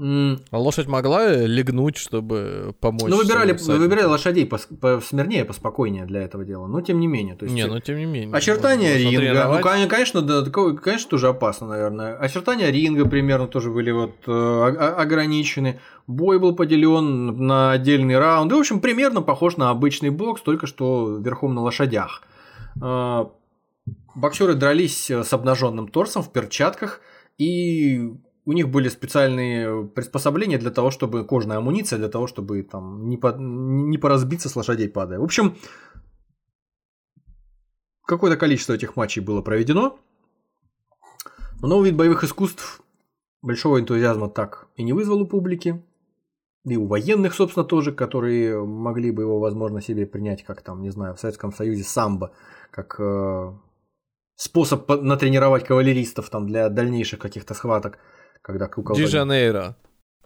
А лошадь могла легнуть, чтобы помочь? Ну, выбирали, всаднику? выбирали лошадей пос- посмирнее, поспокойнее для этого дела, но тем не менее. То есть, Не, ну тем не менее. Очертания можно ринга, ну, конечно, да, конечно, тоже опасно, наверное. Очертания ринга примерно тоже были вот э, ограничены. Бой был поделен на отдельные раунды. В общем, примерно похож на обычный бокс, только что верхом на лошадях. Э, Боксеры дрались с обнаженным торсом в перчатках, и у них были специальные приспособления для того, чтобы кожная амуниция, для того, чтобы там не, по- не поразбиться с лошадей падая. В общем, какое-то количество этих матчей было проведено. Но новый вид боевых искусств большого энтузиазма так и не вызвал у публики. И у военных, собственно, тоже, которые могли бы его, возможно, себе принять, как там, не знаю, в Советском Союзе самбо, как э, способ по- натренировать кавалеристов там для дальнейших каких-то схваток, когда кого Ди-Жанейро.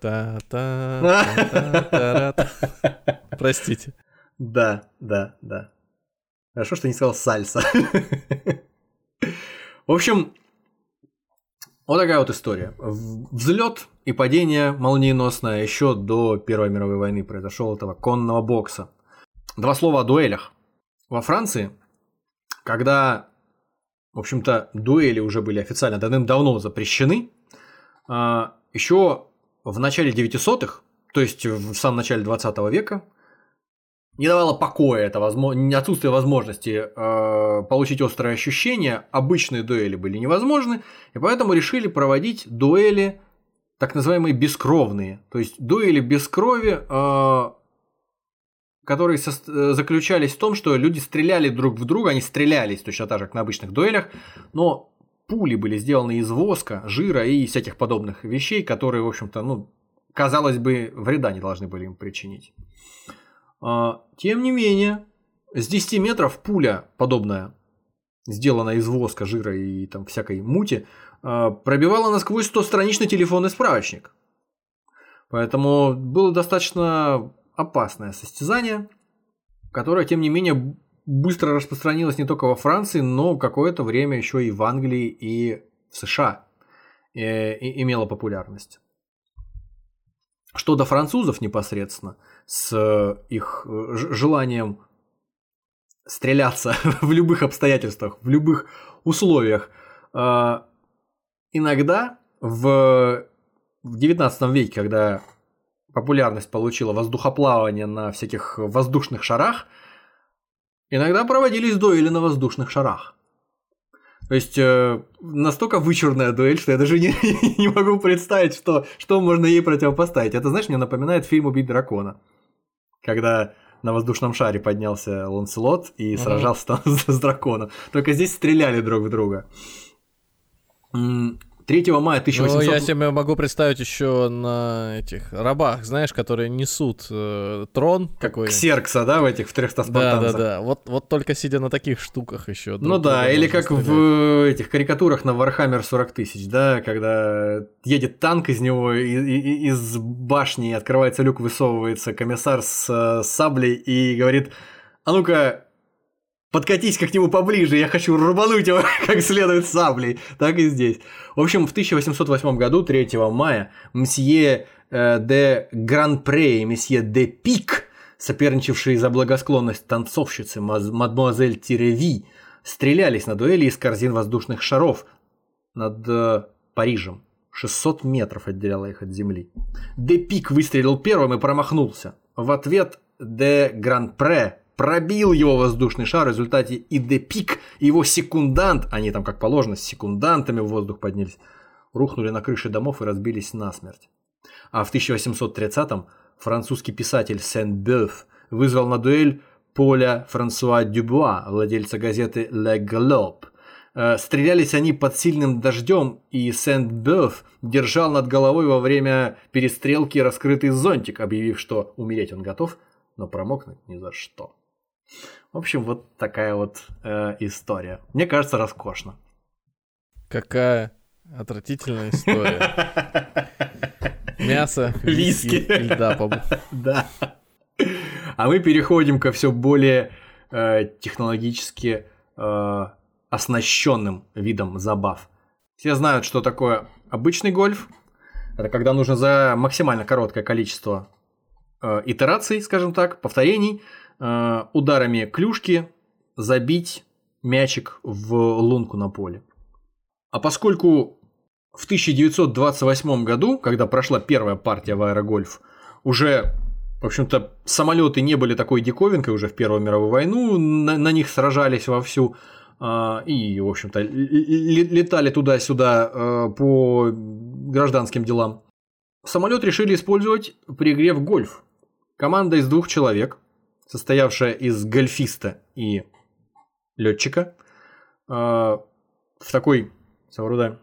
Та-та, та-та-та-та. (laughs) Простите. Да, да, да. Хорошо, что не сказал сальса. (laughs) В общем, вот такая вот история. Взлет и падение молниеносное еще до Первой мировой войны произошел этого конного бокса. Два слова о дуэлях. Во Франции, когда, в общем-то, дуэли уже были официально давным-давно запрещены, а, еще в начале 900-х, то есть в самом начале 20 века, не давало покоя это возможно, отсутствие возможности э, получить острые ощущения, обычные дуэли были невозможны, и поэтому решили проводить дуэли так называемые бескровные, то есть дуэли без крови, э, которые со- э, заключались в том, что люди стреляли друг в друга, они стрелялись точно так же, как на обычных дуэлях, но пули были сделаны из воска, жира и всяких подобных вещей, которые, в общем-то, ну, казалось бы, вреда не должны были им причинить. А, Тем не менее, с 10 метров пуля подобная, сделанная из воска, жира и там всякой мути, а, пробивала насквозь 100-страничный телефонный справочник. Поэтому было достаточно опасное состязание, которое, тем не менее, быстро распространилось не только во Франции, но какое-то время еще и в Англии и в США э, и имело популярность. Что до французов непосредственно, с э, их э, желанием стреляться (laughs) в любых обстоятельствах, в любых условиях, иногда в, 19 веке, когда популярность получила воздухоплавание на всяких воздушных шарах, иногда проводились дуэли на воздушных шарах. То есть э, настолько вычурная дуэль, что я даже не, (laughs) не могу представить, что, что можно ей противопоставить. Это, знаешь, мне напоминает фильм «Убить дракона». Когда на воздушном шаре поднялся Ланселот и Мгм. сражался там (laughs) с, с драконом. Только здесь стреляли друг в друга. М, 3 мая 1800... Ну, я себе могу представить еще на этих рабах, знаешь, которые несут э, трон как такой. Ксеркса, да, в этих в 300 Да, да, да. Вот, вот только сидя на таких штуках еще. Ну да, или как стрелять. в этих карикатурах на Warhammer 40 тысяч, да, когда едет танк из него, и, и, из башни открывается люк, высовывается комиссар с э, саблей и говорит, а ну-ка, подкатись к нему поближе, я хочу рубануть его (laughs) как следует саблей. Так и здесь. В общем, в 1808 году, 3 мая, мсье э, де Гран-Пре и месье де Пик, соперничавшие за благосклонность танцовщицы мадмуазель Тиреви, стрелялись на дуэли из корзин воздушных шаров над э, Парижем. 600 метров отделяло их от земли. Де Пик выстрелил первым и промахнулся. В ответ де Гран-Пре пробил его воздушный шар, в результате и Депик, и его секундант, они там как положено с секундантами в воздух поднялись, рухнули на крыши домов и разбились насмерть. А в 1830-м французский писатель Сен-Бёв вызвал на дуэль Поля Франсуа Дюбуа, владельца газеты «Le Globe». Э, стрелялись они под сильным дождем, и Сент-Бёв держал над головой во время перестрелки раскрытый зонтик, объявив, что умереть он готов, но промокнуть ни за что. В общем, вот такая вот э, история. Мне кажется, роскошно. Какая отвратительная история. (laughs) Мясо, виски, и льда (laughs) Да. А мы переходим ко все более э, технологически э, оснащенным видам забав. Все знают, что такое обычный гольф. Это когда нужно за максимально короткое количество э, итераций, скажем так, повторений, Э, ударами клюшки забить мячик в лунку на поле. А поскольку в 1928 году, когда прошла первая партия в аэрогольф, уже, в общем-то, самолеты не были такой диковинкой уже в Первую мировую войну, на, на них сражались вовсю, э, и, в общем-то, летали туда-сюда э, по гражданским делам. Самолет решили использовать при игре в гольф. Команда из двух человек состоявшая из гольфиста и летчика, э, в такой своего рода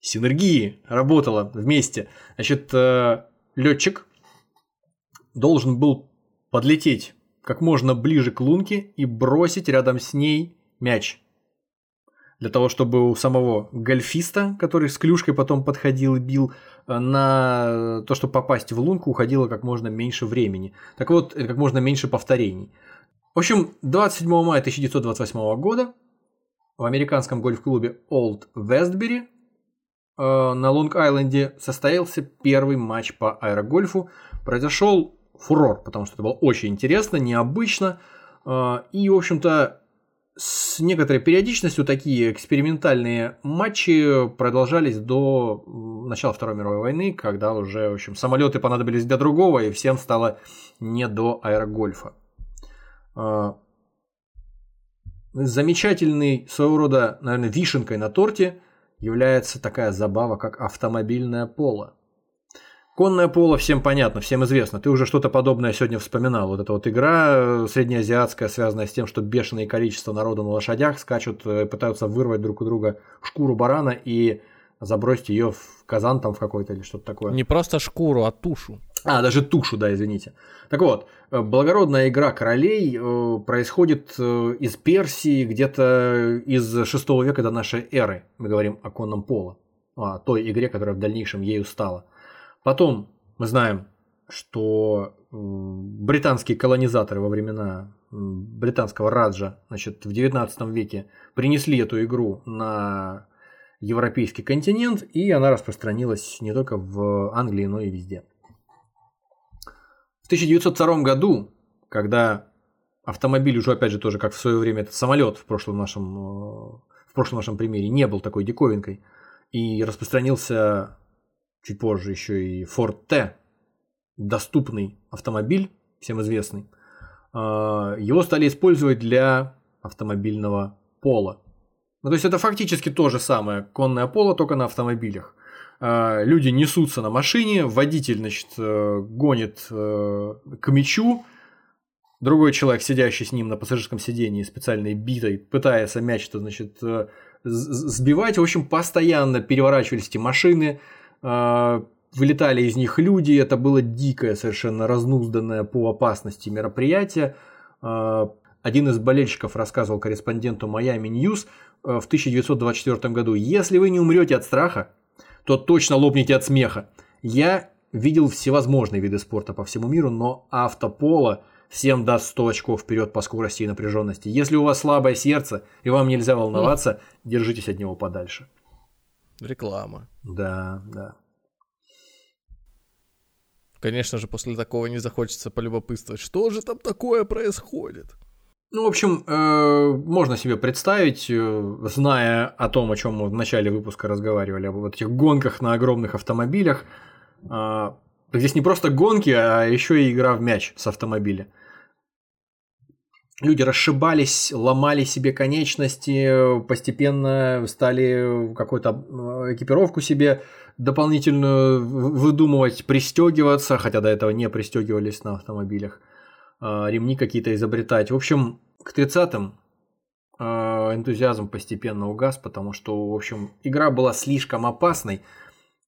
синергии работала вместе. Значит, э, летчик должен был подлететь как можно ближе к лунке и бросить рядом с ней мяч. Для того, чтобы у самого гольфиста, который с клюшкой потом подходил и бил, на то, чтобы попасть в лунку, уходило как можно меньше времени. Так вот, как можно меньше повторений. В общем, 27 мая 1928 года в американском гольф-клубе Old Westbury э, на Лонг-Айленде состоялся первый матч по аэрогольфу. Произошел фурор, потому что это было очень интересно, необычно. Э, и, в общем-то, с некоторой периодичностью такие экспериментальные матчи продолжались до начала Второй мировой войны, когда уже, в общем, самолеты понадобились для другого, и всем стало не до аэрогольфа. А, замечательный своего рода, наверное, вишенкой на торте является такая забава, как автомобильное поло. Конное поло всем понятно, всем известно. Ты уже что-то подобное сегодня вспоминал. Вот эта вот игра э, среднеазиатская, связанная с тем, что бешеное количество народа на лошадях скачут, э, пытаются вырвать друг у друга шкуру барана и забросить ее в казан там в какой-то или что-то такое. Не просто шкуру, а тушу. А, даже тушу, да, извините. Так вот, э, благородная игра королей происходит из Персии где-то из 6 века до нашей эры. Мы говорим о конном поло, о той игре, которая в дальнейшем ею стала. Потом мы знаем, что британские колонизаторы во времена британского Раджа значит, в 19 веке принесли эту игру на европейский континент, и она распространилась не только в Англии, но и везде. В 1902 году, когда автомобиль уже, опять же, тоже как в свое время этот самолет в прошлом нашем, в прошлом нашем примере не был такой диковинкой, и распространился чуть позже еще и Ford T, доступный автомобиль, всем известный, а, его стали использовать для автомобильного пола. Ну, то есть это фактически то же самое конное поло, только на автомобилях. А, люди несутся на машине, водитель, значит, э, гонит э, к мячу, другой человек, сидящий с ним на пассажирском сидении, специальной битой, пытается мяч-то, значит, э, сбивать. В общем, постоянно переворачивались эти машины, вылетали из них люди. Это было дикое, совершенно разнузданное по опасности мероприятие. Э, один из болельщиков рассказывал корреспонденту Miami News в 1924 году, если вы не умрете от страха, то точно лопнете от смеха. Я видел всевозможные виды спорта по всему миру, но автополо – всем даст 100 очков вперед по скорости и напряженности. Если у вас слабое сердце и вам нельзя волноваться, держитесь от него подальше. Реклама. Да, да. Конечно же, после такого не захочется полюбопытствовать, что же там такое происходит. Ну, в общем, э, можно себе представить, э, зная о том, о чем мы в начале выпуска разговаривали, об вот этих гонках на огромных автомобилях, э, Здесь не просто гонки, а еще и игра в мяч с автомобиля. Люди расшибались, ломали себе конечности, постепенно стали какую-то э, экипировку себе дополнительную выдумывать, пристегиваться, хотя до этого не пристегивались на автомобилях, а, ремни какие-то изобретать. В общем, к 30-м а, энтузиазм постепенно угас, потому что, в общем, игра была слишком опасной,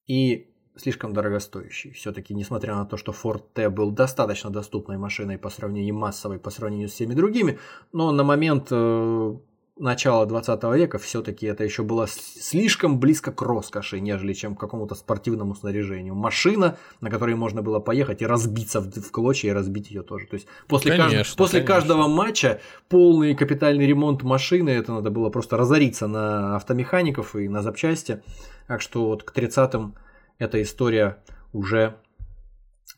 и слишком дорогостоящий. Все-таки, несмотря на то, что Ford T был достаточно доступной машиной по сравнению массовой по сравнению с всеми другими, но на момент э, начала 20 века все-таки это еще было слишком близко к роскоши, нежели чем к какому-то спортивному снаряжению. Машина, на которой можно было поехать и разбиться в, в клочья и разбить ее тоже. То есть после, конечно, кажд... после конечно. каждого матча полный капитальный ремонт машины, это надо было просто разориться на автомехаников и на запчасти. Так что вот к 30-м эта история уже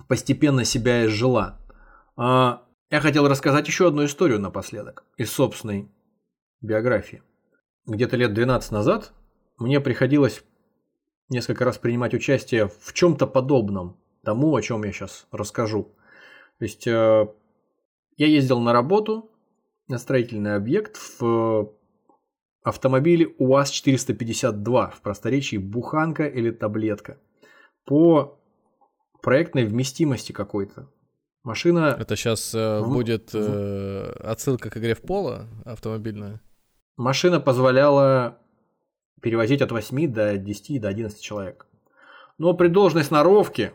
постепенно себя изжила. А я хотел рассказать еще одну историю напоследок из собственной биографии. Где-то лет 12 назад мне приходилось несколько раз принимать участие в чем-то подобном тому, о чем я сейчас расскажу. То есть э, я ездил на работу на строительный объект в автомобиле УАЗ-452, в просторечии буханка или таблетка – по проектной вместимости какой-то. Машина... Это сейчас э, в... будет э, отсылка к игре в поло автомобильная? Машина позволяла перевозить от 8 до 10 до 11 человек. Но при должной сноровке,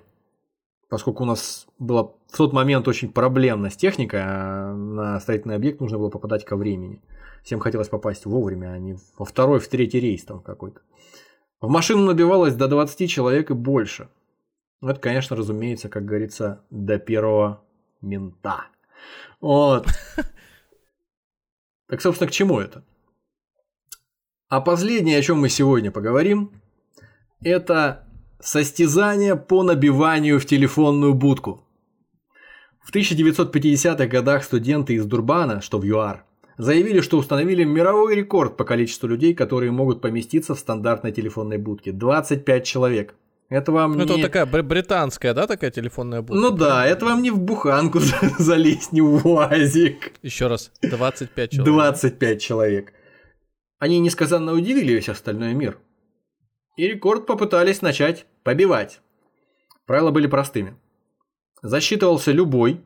поскольку у нас была в тот момент очень проблемна с техникой, а на строительный объект нужно было попадать ко времени. Всем хотелось попасть вовремя, а не во второй, в третий рейс там какой-то. В машину набивалось до 20 человек и больше. Ну, это, конечно, разумеется, как говорится, до первого мента. Вот. Так, собственно, к чему это? А последнее, о чем мы сегодня поговорим, это состязание по набиванию в телефонную будку. В 1950-х годах студенты из Дурбана, что в ЮАР, заявили, что установили мировой рекорд по количеству людей, которые могут поместиться в стандартной телефонной будке. 25 человек. Это вам ну, не... Это такая британская, да, такая телефонная будка? Ну да, это вам не в буханку (laughs) залезть, не в УАЗик. Еще раз, 25 человек. 25 человек. Они несказанно удивили весь остальной мир. И рекорд попытались начать побивать. Правила были простыми. Засчитывался любой,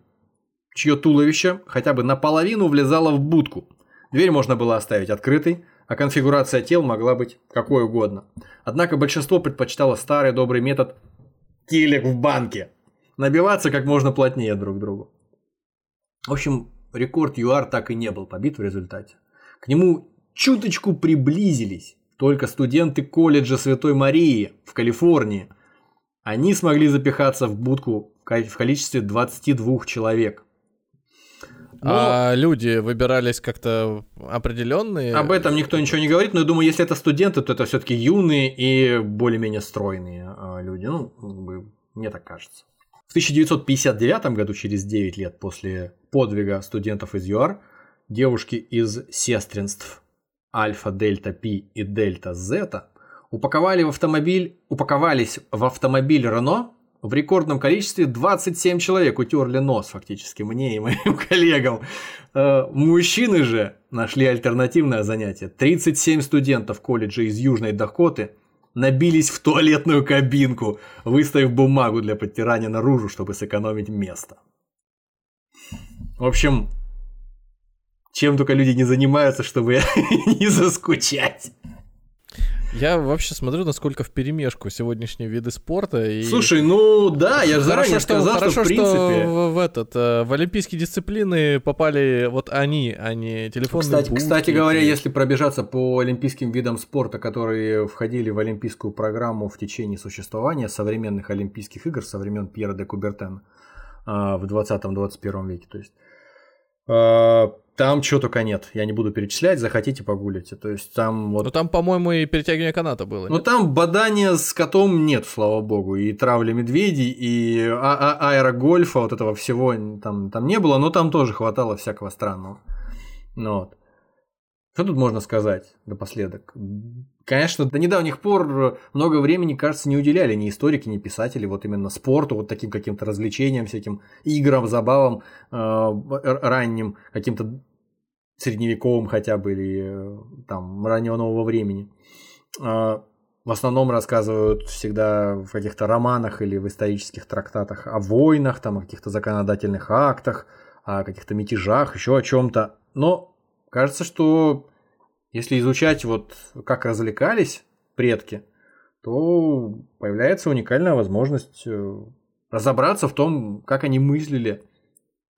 чье туловище хотя бы наполовину влезало в будку. Дверь можно было оставить открытой, а конфигурация тел могла быть какой угодно. Однако большинство предпочитало старый добрый метод «килек в банке» – набиваться как можно плотнее друг к другу. В общем, рекорд ЮАР так и не был побит в результате. К нему чуточку приблизились только студенты колледжа Святой Марии в Калифорнии. Они смогли запихаться в будку в количестве 22 человек. Но... А люди выбирались как-то определенные? Об этом никто ничего не говорит, но я думаю, если это студенты, то это все-таки юные и более-менее стройные а, люди. Ну, мне так кажется. В 1959 году, через 9 лет после подвига студентов из ЮАР, девушки из сестринств Альфа, Дельта, Пи и Дельта, Зета упаковали в автомобиль, упаковались в автомобиль Рено в рекордном количестве 27 человек утерли нос фактически мне и моим (laughs) коллегам. Э, мужчины же нашли альтернативное занятие. 37 студентов колледжа из Южной Дакоты набились в туалетную кабинку, выставив бумагу для подтирания наружу, чтобы сэкономить место. В общем, чем только люди не занимаются, чтобы (laughs) не заскучать. Я вообще смотрю, насколько в перемешку сегодняшние виды спорта. И... Слушай, ну да, я же заранее хорошо, сказал, что, хорошо, что в принципе... что в, в этот э, в олимпийские дисциплины попали вот они, а не телефонные Кстати, будки. кстати говоря, если пробежаться по олимпийским видам спорта, которые входили в олимпийскую программу в течение существования современных олимпийских игр со времен Пьера де Кубертена в 20-21 веке, то есть а, там чего только нет. Я не буду перечислять, захотите погуляйте. То есть там вот... Ну там, по-моему, и перетягивание каната было. Ну там бадания с котом нет, слава богу. И травли медведей, и а а аэрогольфа, вот этого всего там, там не было, но там тоже хватало всякого странного. Ну, вот. Что тут можно сказать напоследок? Конечно, до недавних пор много времени, кажется, не уделяли ни историки, ни писатели вот именно спорту, вот таким каким-то развлечениям, всяким играм, забавам э, ранним, каким-то средневековым хотя бы или э, там раннего нового времени. Э, в основном рассказывают всегда в каких-то романах или в исторических трактатах о войнах, там, о каких-то законодательных актах, о каких-то мятежах, еще о чем-то. Но кажется, что если изучать вот как развлекались предки, то появляется уникальная возможность э, разобраться в том, как они мыслили,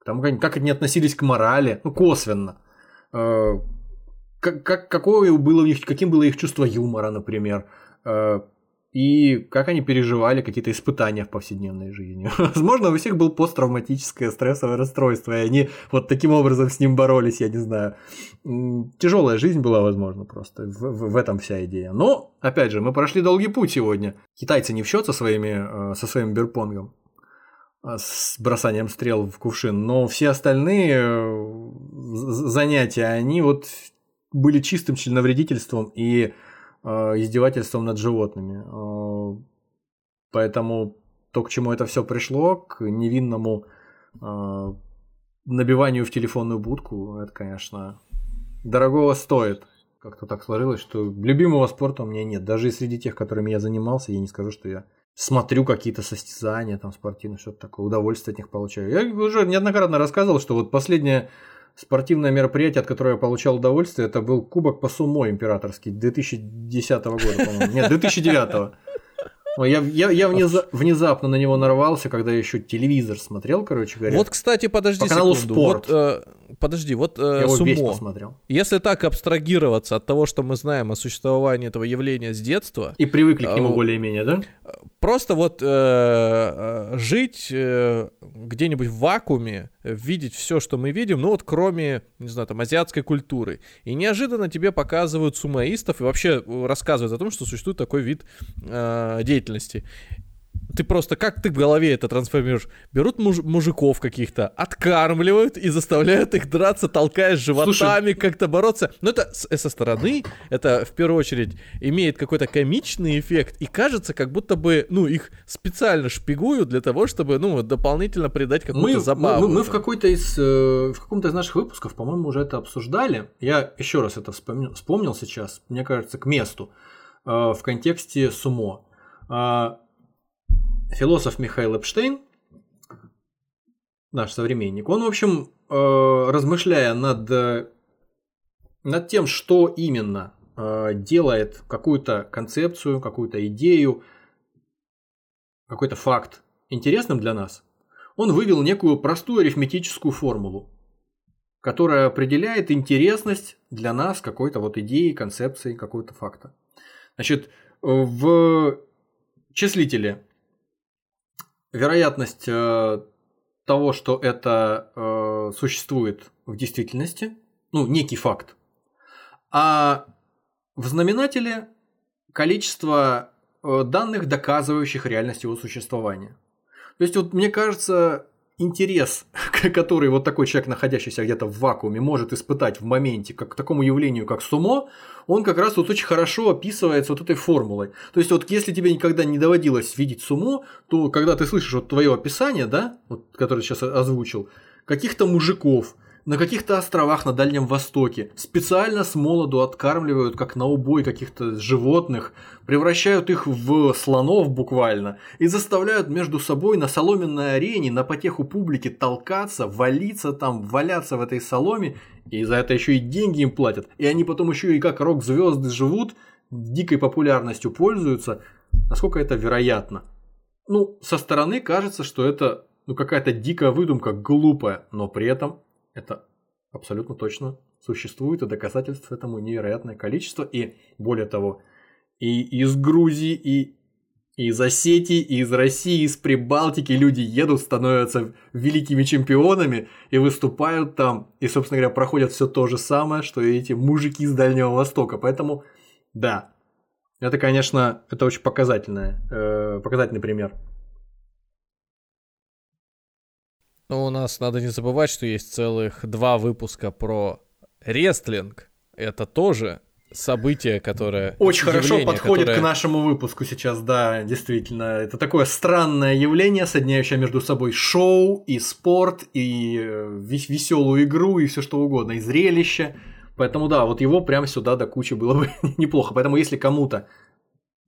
тому, как они относились к морали, ну, косвенно. Э, как, как, какое было у них, каким было их чувство юмора, например. И как они переживали какие-то испытания в повседневной жизни. (laughs) Возможно, у всех было посттравматическое стрессовое расстройство, и они вот таким образом с ним боролись, я не знаю. Тяжелая жизнь была, возможно, просто. В, в, в этом вся идея. Но, опять же, мы прошли долгий путь сегодня. Китайцы не в счет со, своими, э, со своим бирпонгом, а с бросанием стрел в кувшин, но все остальные э, занятия, они вот были чистым членовредительством и издевательством над животными. Э, поэтому то, к чему это все пришло, к невинному э, набиванию в телефонную будку, это, конечно, дорогого стоит. Как-то так сложилось, что любимого спорта у меня нет. Даже и среди тех, которыми я занимался, я не скажу, что я смотрю какие-то состязания там спортивные, что-то такое, удовольствие от них получаю. Я уже неоднократно рассказывал, что вот последнее спортивное мероприятие, от которого я получал удовольствие, это был Кубок по сумо императорский 2010 года, по-моему. Нет, 2009. Я, я, я внезапно на него нарвался, когда еще телевизор смотрел, короче говоря. Вот, кстати, подожди по каналу секунду. Спорт. Вот, э, подожди, вот э, я его сумо. весь посмотрел. Если так абстрагироваться от того, что мы знаем о существовании этого явления с детства... И привыкли к нему э, более-менее, да? Просто вот э, э, жить э, где-нибудь в вакууме, видеть все, что мы видим, ну вот кроме, не знаю, там, азиатской культуры. И неожиданно тебе показывают сумоистов и вообще рассказывают о том, что существует такой вид э, деятельности ты просто как ты в голове это трансформируешь? Берут муж- мужиков каких-то, откармливают и заставляют их драться, толкая животами, как-то бороться. Но это с- со стороны, это в первую очередь имеет какой-то комичный эффект. И кажется, как будто бы, ну, их специально шпигуют для того, чтобы, ну, дополнительно придать какую-то мы, забаву. Мы, мы в какой-то из э, в каком-то из наших выпусков, по-моему, уже это обсуждали. Я еще раз это вспомнил, вспомнил сейчас, мне кажется, к месту э, в контексте сумо. Э, философ Михаил Эпштейн, наш современник, он, в общем, э, размышляя над, над тем, что именно э, делает какую-то концепцию, какую-то идею, какой-то факт интересным для нас, он вывел некую простую арифметическую формулу, которая определяет интересность для нас какой-то вот идеи, концепции, какого-то факта. Значит, в числителе вероятность э, того, что это э, существует в действительности, ну, некий факт, а в знаменателе количество э, данных, доказывающих реальность его существования. То есть, вот мне кажется, интерес, (laughs) который вот такой человек, находящийся где-то в вакууме, может испытать в моменте как к такому явлению, как сумо, он как раз вот очень хорошо описывается вот этой формулой. То есть вот если тебе никогда не доводилось видеть сумо, то когда ты слышишь вот твое описание, да, вот, которое сейчас озвучил, каких-то мужиков, на каких-то островах на Дальнем Востоке специально с молоду откармливают, как на убой каких-то животных, превращают их в слонов буквально и заставляют между собой на соломенной арене на потеху публики толкаться, валиться там, валяться в этой соломе, и за это еще и деньги им платят. И они потом еще и как рок-звезды живут, дикой популярностью пользуются. Насколько это вероятно? Ну, со стороны кажется, что это ну, какая-то дикая выдумка, глупая, но при этом это абсолютно точно существует, и доказательств этому невероятное количество. И более того, и из Грузии, и из Осетии, и из России, из Прибалтики люди едут, становятся великими чемпионами и выступают там, и, собственно говоря, проходят все то же самое, что и эти мужики из Дальнего Востока. Поэтому, да, это, конечно, это очень показательный, э, показательный пример. Но у нас надо не забывать, что есть целых два выпуска про рестлинг. Это тоже событие, которое... Очень хорошо подходит которое... к нашему выпуску сейчас, да, действительно. Это такое странное явление, соединяющее между собой шоу и спорт, и э, веселую игру, и все что угодно, и зрелище. Поэтому да, вот его прямо сюда до кучи было бы (laughs) неплохо. Поэтому если кому-то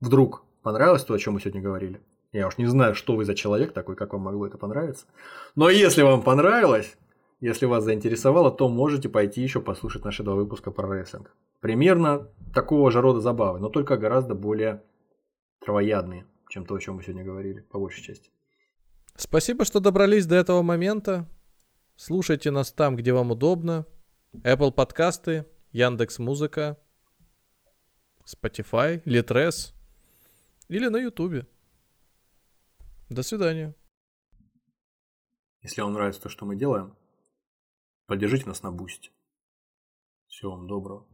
вдруг понравилось то, о чем мы сегодня говорили, я уж не знаю, что вы за человек такой, как вам могло это понравиться. Но если вам понравилось, если вас заинтересовало, то можете пойти еще послушать наши два выпуска про рестлинг. Примерно такого же рода забавы, но только гораздо более травоядные, чем то, о чем мы сегодня говорили, по большей части. Спасибо, что добрались до этого момента. Слушайте нас там, где вам удобно. Apple подкасты, Яндекс Музыка, Spotify, Litres или на Ютубе. До свидания. Если вам нравится то, что мы делаем, поддержите нас на Бусти. Всего вам доброго.